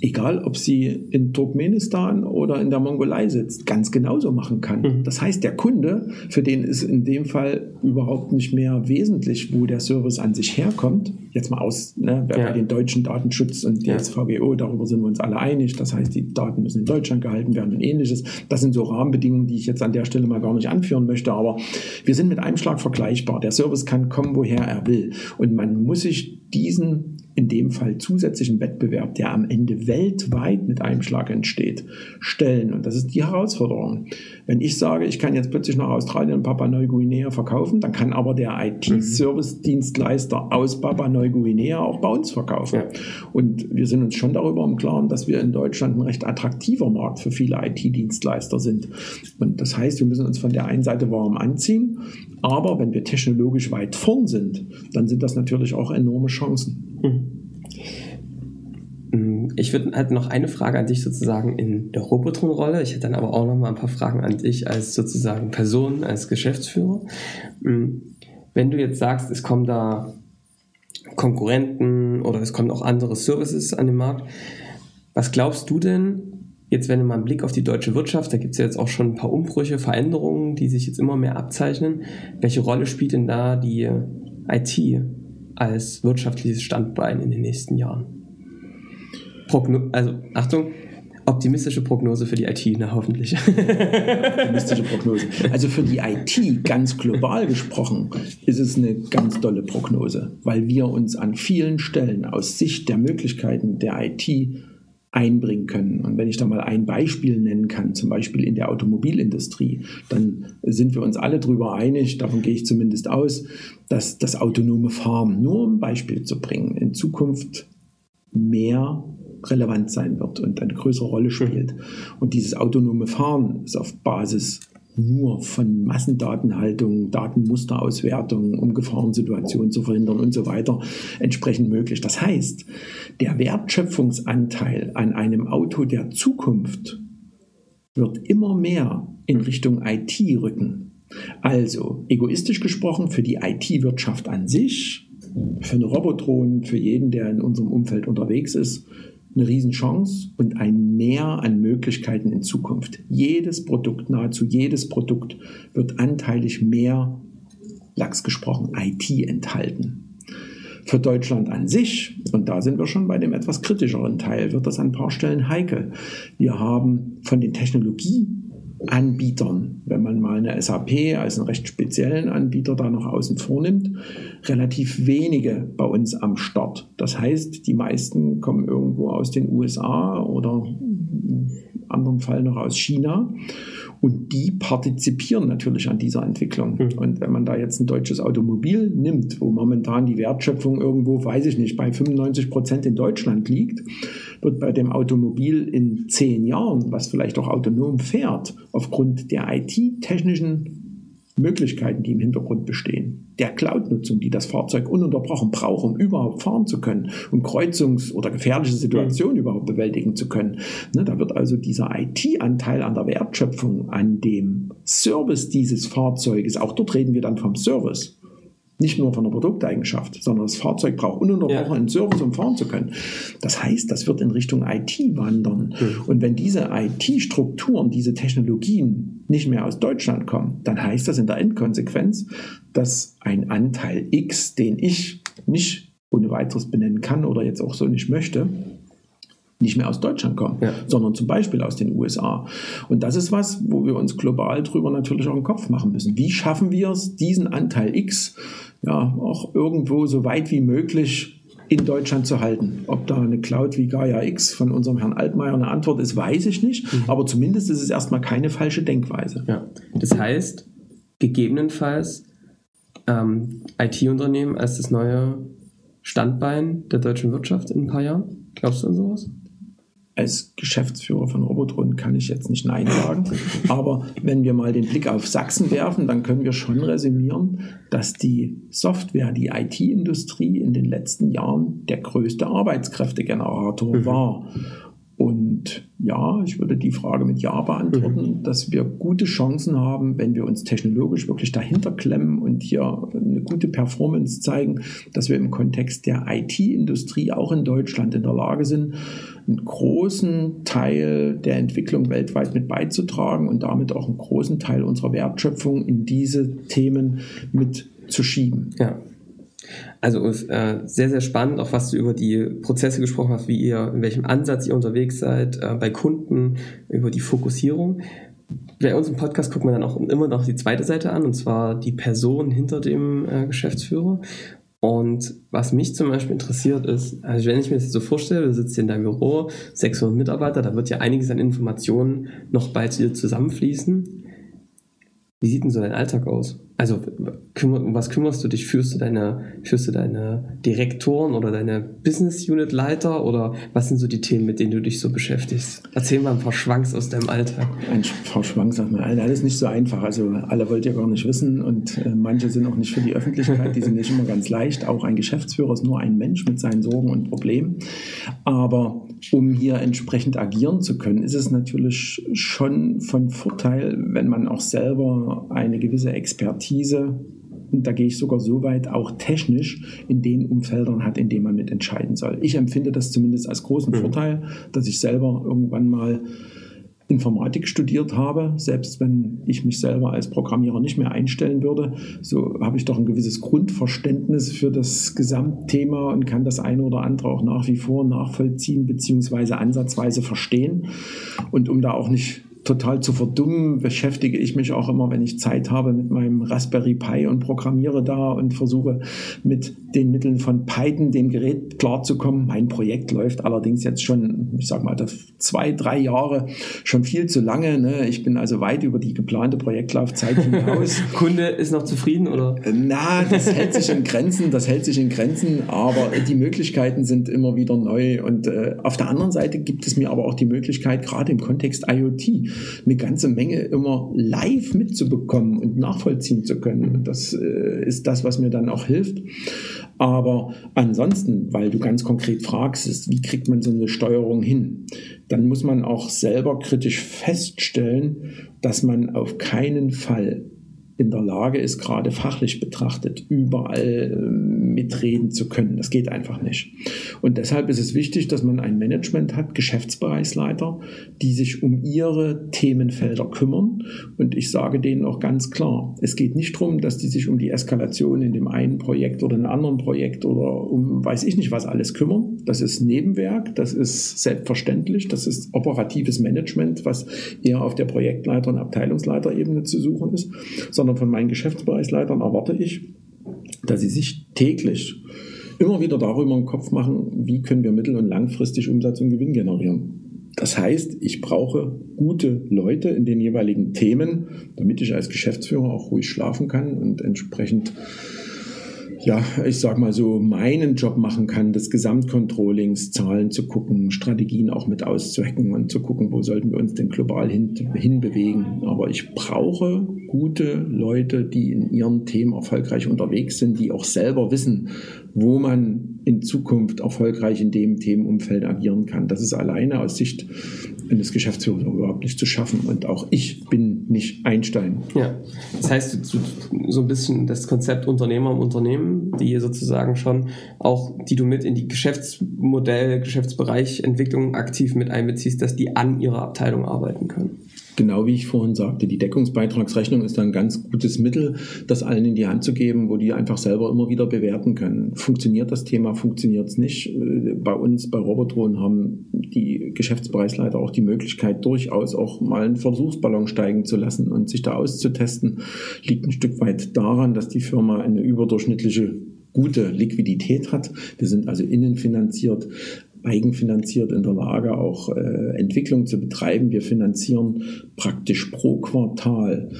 egal ob sie in Turkmenistan oder in der Mongolei sitzt, ganz genauso machen kann. Mhm. Das heißt, der Kunde, für den ist in dem Fall überhaupt nicht mehr wesentlich, wo der Service an sich herkommt. Jetzt mal aus, ne, ja. bei den deutschen Datenschutz und die ja. SVGO, darüber sind wir uns alle einig. Das heißt, die Daten müssen in Deutschland gehalten werden und ähnliches. Das sind so Rahmenbedingungen, die ich jetzt an der Stelle mal gar nicht anführen möchte. Aber wir sind mit einem Schlag vergleichbar. Der Service kann kommen, woher er will. Und man muss sich diesen in dem Fall zusätzlichen Wettbewerb, der am Ende weltweit mit einem Schlag entsteht, stellen. Und das ist die Herausforderung. Wenn ich sage, ich kann jetzt plötzlich nach Australien und Papua-Neuguinea verkaufen, dann kann aber der IT-Service-Dienstleister aus Papua-Neuguinea auch bei uns verkaufen. Ja. Und wir sind uns schon darüber im Klaren, dass wir in Deutschland ein recht attraktiver Markt für viele IT-Dienstleister sind. Und das heißt, wir müssen uns von der einen Seite warm anziehen, aber wenn wir technologisch weit vorn sind, dann sind das natürlich auch enorme Chancen. Mhm. Ich würde halt noch eine Frage an dich sozusagen in der Robotron-Rolle. Ich hätte dann aber auch noch mal ein paar Fragen an dich als sozusagen Person, als Geschäftsführer. Mm, wenn du jetzt sagst, es kommen da Konkurrenten oder es kommen auch andere Services an den Markt, was glaubst du denn, jetzt wenn du mal einen Blick auf die deutsche Wirtschaft, da gibt es ja jetzt auch schon ein paar Umbrüche, Veränderungen, die sich jetzt immer mehr abzeichnen, welche Rolle spielt denn da die IT als wirtschaftliches Standbein in den nächsten Jahren? Progno also Achtung, optimistische Prognose für die IT, na hoffentlich. <laughs> optimistische Prognose. Also für die IT ganz global gesprochen ist es eine ganz tolle Prognose, weil wir uns an vielen Stellen aus Sicht der Möglichkeiten der IT einbringen können. Und wenn ich da mal ein Beispiel nennen kann, zum Beispiel in der Automobilindustrie, dann sind wir uns alle darüber einig, davon gehe ich zumindest aus, dass das autonome Fahren, nur um ein Beispiel zu bringen, in Zukunft mehr relevant sein wird und eine größere Rolle spielt. Und dieses autonome Fahren ist auf Basis nur von Massendatenhaltung, Datenmusterauswertung, um Gefahrensituationen zu verhindern und so weiter entsprechend möglich. Das heißt, der Wertschöpfungsanteil an einem Auto der Zukunft wird immer mehr in Richtung IT rücken. Also egoistisch gesprochen für die IT-Wirtschaft an sich, für eine Robotron, für jeden, der in unserem Umfeld unterwegs ist, eine Riesenchance und ein Mehr an Möglichkeiten in Zukunft. Jedes Produkt, nahezu jedes Produkt wird anteilig mehr, lax gesprochen, IT enthalten. Für Deutschland an sich, und da sind wir schon bei dem etwas kritischeren Teil, wird das an ein paar Stellen heikel. Wir haben von den Technologie Anbietern, wenn man mal eine SAP als einen recht speziellen Anbieter da noch außen vor nimmt, relativ wenige bei uns am Start. Das heißt, die meisten kommen irgendwo aus den USA oder anderen Fall noch aus China. Und die partizipieren natürlich an dieser Entwicklung. Mhm. Und wenn man da jetzt ein deutsches Automobil nimmt, wo momentan die Wertschöpfung irgendwo, weiß ich nicht, bei 95 Prozent in Deutschland liegt, wird bei dem Automobil in zehn Jahren, was vielleicht auch autonom fährt, aufgrund der IT-technischen Möglichkeiten, die im Hintergrund bestehen, der Cloud-Nutzung, die das Fahrzeug ununterbrochen braucht, um überhaupt fahren zu können, um Kreuzungs- oder gefährliche Situationen mhm. überhaupt bewältigen zu können. Ne, da wird also dieser IT-Anteil an der Wertschöpfung, an dem Service dieses Fahrzeuges, auch dort reden wir dann vom Service, nicht nur von der Produkteigenschaft, sondern das Fahrzeug braucht ununterbrochen ja. einen Service, um fahren zu können. Das heißt, das wird in Richtung IT wandern. Mhm. Und wenn diese IT-Strukturen, diese Technologien nicht mehr aus Deutschland kommen, dann heißt das in der Endkonsequenz, dass ein Anteil X, den ich nicht ohne weiteres benennen kann oder jetzt auch so nicht möchte, nicht mehr aus Deutschland kommen, ja. sondern zum Beispiel aus den USA. Und das ist was, wo wir uns global drüber natürlich auch im Kopf machen müssen. Wie schaffen wir es, diesen Anteil X ja auch irgendwo so weit wie möglich in Deutschland zu halten. Ob da eine Cloud wie Gaia X von unserem Herrn Altmaier eine Antwort ist, weiß ich nicht. Mhm. Aber zumindest ist es erstmal keine falsche Denkweise. Ja. Das heißt, gegebenenfalls ähm, IT-Unternehmen als das neue Standbein der deutschen Wirtschaft in ein paar Jahren? Glaubst du an sowas? Als Geschäftsführer von Robotron kann ich jetzt nicht Nein sagen. Aber wenn wir mal den Blick auf Sachsen werfen, dann können wir schon resümieren, dass die Software, die IT-Industrie in den letzten Jahren der größte Arbeitskräftegenerator mhm. war. Und ja, ich würde die Frage mit Ja beantworten, mhm. dass wir gute Chancen haben, wenn wir uns technologisch wirklich dahinter klemmen und hier eine gute Performance zeigen, dass wir im Kontext der IT-Industrie auch in Deutschland in der Lage sind, einen großen Teil der Entwicklung weltweit mit beizutragen und damit auch einen großen Teil unserer Wertschöpfung in diese Themen mit zu schieben. Ja. Also äh, sehr, sehr spannend, auch was du über die Prozesse gesprochen hast, wie ihr, in welchem Ansatz ihr unterwegs seid, äh, bei Kunden, über die Fokussierung. Bei uns im Podcast guckt man dann auch immer noch die zweite Seite an, und zwar die Person hinter dem äh, Geschäftsführer. Und was mich zum Beispiel interessiert ist, also wenn ich mir das jetzt so vorstelle, du sitzt hier in deinem Büro, 600 Mitarbeiter, da wird ja einiges an Informationen noch bei dir zusammenfließen. Wie sieht denn so dein Alltag aus? Also kümmer, was kümmerst du dich? Führst du deine, führst du deine Direktoren oder deine Business Unit Leiter oder was sind so die Themen, mit denen du dich so beschäftigst? Erzähl mal ein paar Schwanks aus deinem Alltag. Ein paar Schwanks sagt man, alles nicht so einfach. Also alle wollt ihr gar nicht wissen und äh, manche sind auch nicht für die Öffentlichkeit, die sind nicht immer ganz leicht. Auch ein Geschäftsführer ist nur ein Mensch mit seinen Sorgen und Problemen. Aber um hier entsprechend agieren zu können, ist es natürlich schon von Vorteil, wenn man auch selber eine gewisse Expertise und da gehe ich sogar so weit, auch technisch in den Umfeldern hat, in denen man mit entscheiden soll. Ich empfinde das zumindest als großen mhm. Vorteil, dass ich selber irgendwann mal Informatik studiert habe, selbst wenn ich mich selber als Programmierer nicht mehr einstellen würde, so habe ich doch ein gewisses Grundverständnis für das Gesamtthema und kann das eine oder andere auch nach wie vor nachvollziehen bzw. ansatzweise verstehen. Und um da auch nicht total zu verdummen, beschäftige ich mich auch immer, wenn ich Zeit habe, mit meinem Raspberry Pi und programmiere da und versuche mit den Mitteln von Python dem Gerät klarzukommen. Mein Projekt läuft allerdings jetzt schon, ich sag mal, zwei, drei Jahre schon viel zu lange. Ne? Ich bin also weit über die geplante Projektlaufzeit hinaus. <laughs> Kunde ist noch zufrieden oder? Na, das hält sich in Grenzen, das hält sich in Grenzen, aber die Möglichkeiten sind immer wieder neu. Und äh, auf der anderen Seite gibt es mir aber auch die Möglichkeit, gerade im Kontext IoT, eine ganze Menge immer live mitzubekommen und nachvollziehen zu können. Das äh, ist das, was mir dann auch hilft. Aber ansonsten, weil du ganz konkret fragst, ist, wie kriegt man so eine Steuerung hin? Dann muss man auch selber kritisch feststellen, dass man auf keinen Fall in der Lage ist, gerade fachlich betrachtet, überall ähm, mitreden zu können. Das geht einfach nicht. Und deshalb ist es wichtig, dass man ein Management hat, Geschäftsbereichsleiter, die sich um ihre Themenfelder kümmern. Und ich sage denen auch ganz klar, es geht nicht darum, dass die sich um die Eskalation in dem einen Projekt oder in einem anderen Projekt oder um weiß ich nicht was alles kümmern. Das ist Nebenwerk, das ist selbstverständlich, das ist operatives Management, was eher auf der Projektleiter- und Abteilungsleiterebene zu suchen ist, sondern sondern von meinen Geschäftsbereichsleitern erwarte ich, dass sie sich täglich immer wieder darüber im Kopf machen, wie können wir mittel- und langfristig Umsatz und Gewinn generieren. Das heißt, ich brauche gute Leute in den jeweiligen Themen, damit ich als Geschäftsführer auch ruhig schlafen kann und entsprechend ja, ich sag mal so, meinen Job machen kann, des Gesamtcontrollings, Zahlen zu gucken, Strategien auch mit auszuhacken und zu gucken, wo sollten wir uns denn global hin, hinbewegen. Aber ich brauche gute Leute, die in ihren Themen erfolgreich unterwegs sind, die auch selber wissen, wo man in Zukunft erfolgreich in dem Themenumfeld agieren kann. Das ist alleine aus Sicht eines Geschäftsführers überhaupt nicht zu schaffen. Und auch ich bin nicht Einstein. Ja, das heißt, so ein bisschen das Konzept Unternehmer im Unternehmen, die sozusagen schon auch, die du mit in die Geschäftsmodell, Geschäftsbereich Entwicklung aktiv mit einbeziehst, dass die an ihrer Abteilung arbeiten können genau wie ich vorhin sagte, die Deckungsbeitragsrechnung ist ein ganz gutes Mittel, das allen in die Hand zu geben, wo die einfach selber immer wieder bewerten können. Funktioniert das Thema, funktioniert es nicht? Äh, bei uns, bei Robotron, haben die Geschäftsbereichsleiter auch die Möglichkeit, durchaus auch mal einen Versuchsballon steigen zu lassen und sich da auszutesten. Liegt ein Stück weit daran, dass die Firma eine überdurchschnittliche gute Liquidität hat. Wir sind also innenfinanziert eigenfinanziert in der Lage, auch äh, Entwicklung zu betreiben. Wir finanzieren praktisch pro Quartal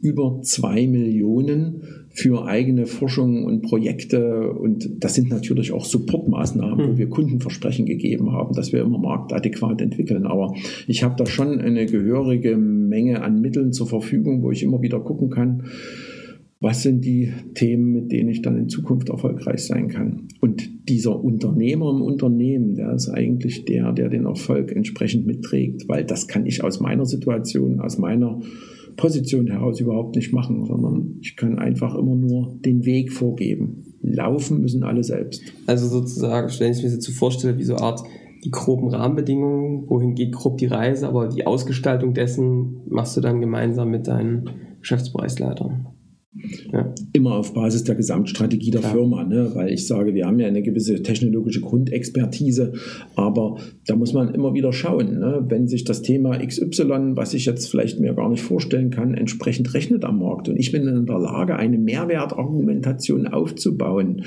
über zwei Millionen für eigene Forschung und Projekte. Und das sind natürlich auch Supportmaßnahmen, wo hm. wir Kundenversprechen gegeben haben, dass wir immer marktadäquat entwickeln. Aber ich habe da schon eine gehörige Menge an Mitteln zur Verfügung, wo ich immer wieder gucken kann, was sind die Themen, mit denen ich dann in Zukunft erfolgreich sein kann. Und dieser Unternehmer im Unternehmen, der ist eigentlich der, der den Erfolg entsprechend mitträgt, weil das kann ich aus meiner Situation, aus meiner Position heraus überhaupt nicht machen, sondern ich kann einfach immer nur den Weg vorgeben. Laufen müssen alle selbst. Also sozusagen, wenn ich mir das so vorstelle, wie so eine Art die groben Rahmenbedingungen, wohin geht grob die Reise, aber die Ausgestaltung dessen machst du dann gemeinsam mit deinen Geschäftsbereichsleitern. Ja. Immer auf Basis der Gesamtstrategie der Klar. Firma, ne? weil ich sage, wir haben ja eine gewisse technologische Grundexpertise, aber da muss man immer wieder schauen, ne? wenn sich das Thema XY, was ich jetzt vielleicht mir gar nicht vorstellen kann, entsprechend rechnet am Markt und ich bin in der Lage, eine Mehrwertargumentation aufzubauen,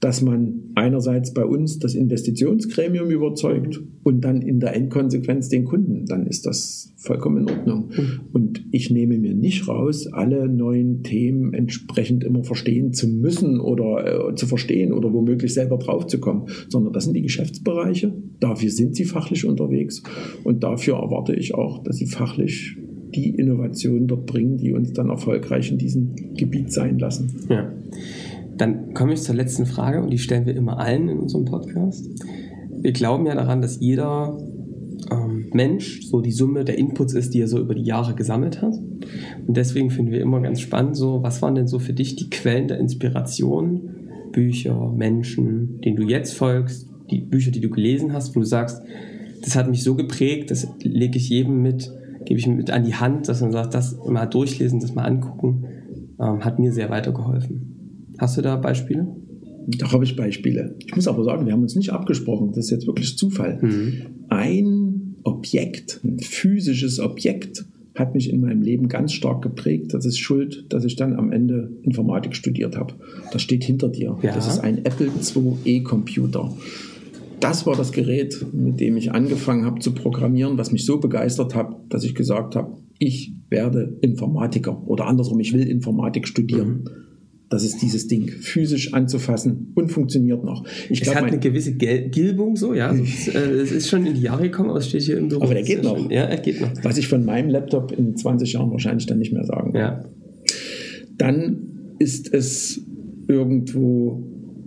dass man einerseits bei uns das Investitionsgremium überzeugt und dann in der Endkonsequenz den Kunden, dann ist das vollkommen in Ordnung. Mhm. Und ich nehme mir nicht raus, alle neuen Themen entsprechend immer verstehen zu müssen oder äh, zu verstehen oder womöglich selber drauf zu kommen, sondern das sind die Geschäftsbereiche. Dafür sind sie fachlich unterwegs und dafür erwarte ich auch, dass sie fachlich die Innovationen dort bringen, die uns dann erfolgreich in diesem Gebiet sein lassen. Ja. Dann komme ich zur letzten Frage und die stellen wir immer allen in unserem Podcast. Wir glauben ja daran, dass jeder ähm, Mensch so die Summe der Inputs ist, die er so über die Jahre gesammelt hat. Und deswegen finden wir immer ganz spannend, so was waren denn so für dich die Quellen der Inspiration, Bücher, Menschen, denen du jetzt folgst, die Bücher, die du gelesen hast, wo du sagst, das hat mich so geprägt, das lege ich jedem mit, gebe ich mit an die Hand, dass man sagt, das mal durchlesen, das mal angucken, ähm, hat mir sehr weitergeholfen. Hast du da Beispiele? Da habe ich Beispiele. Ich muss aber sagen, wir haben uns nicht abgesprochen. Das ist jetzt wirklich Zufall. Mhm. Ein Objekt, ein physisches Objekt, hat mich in meinem Leben ganz stark geprägt. Das ist schuld, dass ich dann am Ende Informatik studiert habe. Das steht hinter dir. Ja. Das ist ein Apple IIe Computer. Das war das Gerät, mit dem ich angefangen habe zu programmieren, was mich so begeistert hat, dass ich gesagt habe, ich werde Informatiker oder andersrum, ich will Informatik studieren. Mhm. Das ist dieses Ding, physisch anzufassen und funktioniert noch. Ich es glaub, hat eine gewisse Gel Gilbung so, ja. Also es, äh, es, ist schon in die Jahre gekommen, aber es steht hier im Büro. Aber der geht noch. Schon, ja, er geht noch. Was ich von meinem Laptop in 20 Jahren wahrscheinlich dann nicht mehr sagen kann. Ja. Dann ist es irgendwo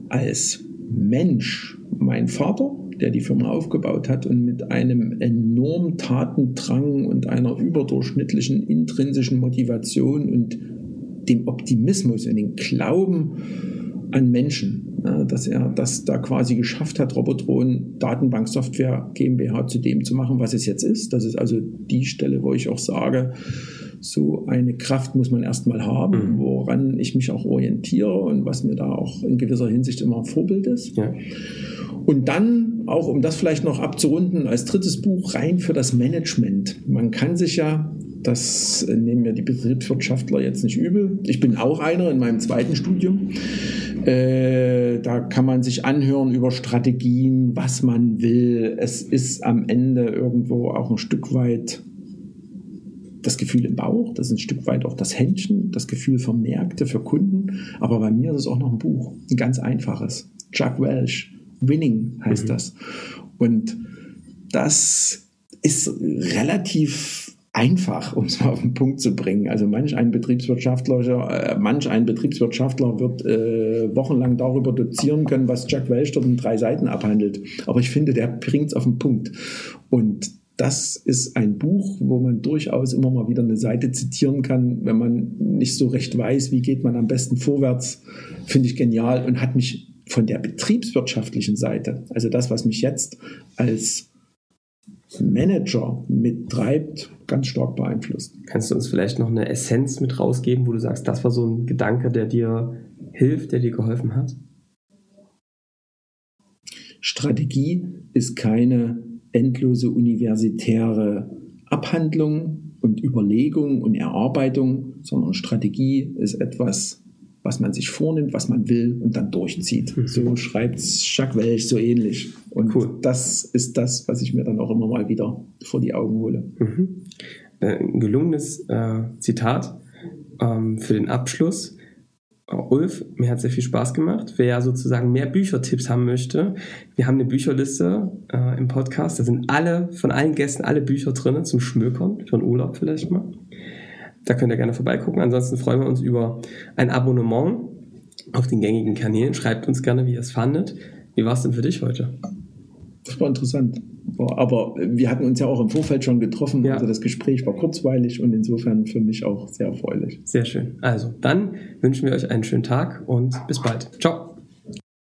als Mensch mein Vater, der die Firma aufgebaut hat und mit einem enormen Tatendrang und einer überdurchschnittlichen intrinsischen Motivation und dem Optimismus und dem Glauben an Menschen, dass er das da quasi geschafft hat, Robotron Datenbanksoftware GmbH zu dem zu machen, was es jetzt ist. Das ist also die Stelle, wo ich auch sage, so eine Kraft muss man erstmal haben, mhm. woran ich mich auch orientiere und was mir da auch in gewisser Hinsicht immer ein Vorbild ist. Ja. Und dann, auch um das vielleicht noch abzurunden, als drittes Buch rein für das Management. Man kann sich ja das nehmen mir die Betriebswirtschaftler jetzt nicht übel. Ich bin auch einer in meinem zweiten Studium. Äh, da kann man sich anhören über Strategien, was man will. Es ist am Ende irgendwo auch ein Stück weit das Gefühl im Bauch, das ist ein Stück weit auch das Händchen, das Gefühl für Märkte, für Kunden. Aber bei mir ist es auch noch ein Buch, ein ganz einfaches. Chuck Welch, Winning heißt mhm. das. Und das ist relativ einfach, um es mal auf den Punkt zu bringen. Also manch ein Betriebswirtschaftler, äh, manch ein Betriebswirtschaftler wird äh, wochenlang darüber dozieren können, was Jack Welch dort in drei Seiten abhandelt. Aber ich finde, der bringt es auf den Punkt. Und das ist ein Buch, wo man durchaus immer mal wieder eine Seite zitieren kann, wenn man nicht so recht weiß, wie geht man am besten vorwärts. Finde ich genial und hat mich von der betriebswirtschaftlichen Seite, also das, was mich jetzt als Manager mittreibt, ganz stark beeinflusst. Kannst du uns vielleicht noch eine Essenz mit rausgeben, wo du sagst, das war so ein Gedanke, der dir hilft, der dir geholfen hat? Strategie ist keine endlose universitäre Abhandlung und Überlegung und Erarbeitung, sondern Strategie ist etwas, was man sich vornimmt, was man will und dann durchzieht. Mhm. So schreibt Jacques Welch so ähnlich. Und cool. das ist das, was ich mir dann auch immer mal wieder vor die Augen hole. Mhm. Äh, ein gelungenes äh, Zitat ähm, für den Abschluss. Ulf, mir hat sehr viel Spaß gemacht. Wer sozusagen mehr Büchertipps haben möchte, wir haben eine Bücherliste äh, im Podcast. Da sind alle, von allen Gästen alle Bücher drin zum Schmökern, für einen Urlaub vielleicht mal. Da könnt ihr gerne vorbeigucken. Ansonsten freuen wir uns über ein Abonnement auf den gängigen Kanälen. Schreibt uns gerne, wie ihr es fandet. Wie war es denn für dich heute? Das war interessant. Aber wir hatten uns ja auch im Vorfeld schon getroffen. Ja. Also das Gespräch war kurzweilig und insofern für mich auch sehr erfreulich. Sehr schön. Also, dann wünschen wir euch einen schönen Tag und bis bald. Ciao.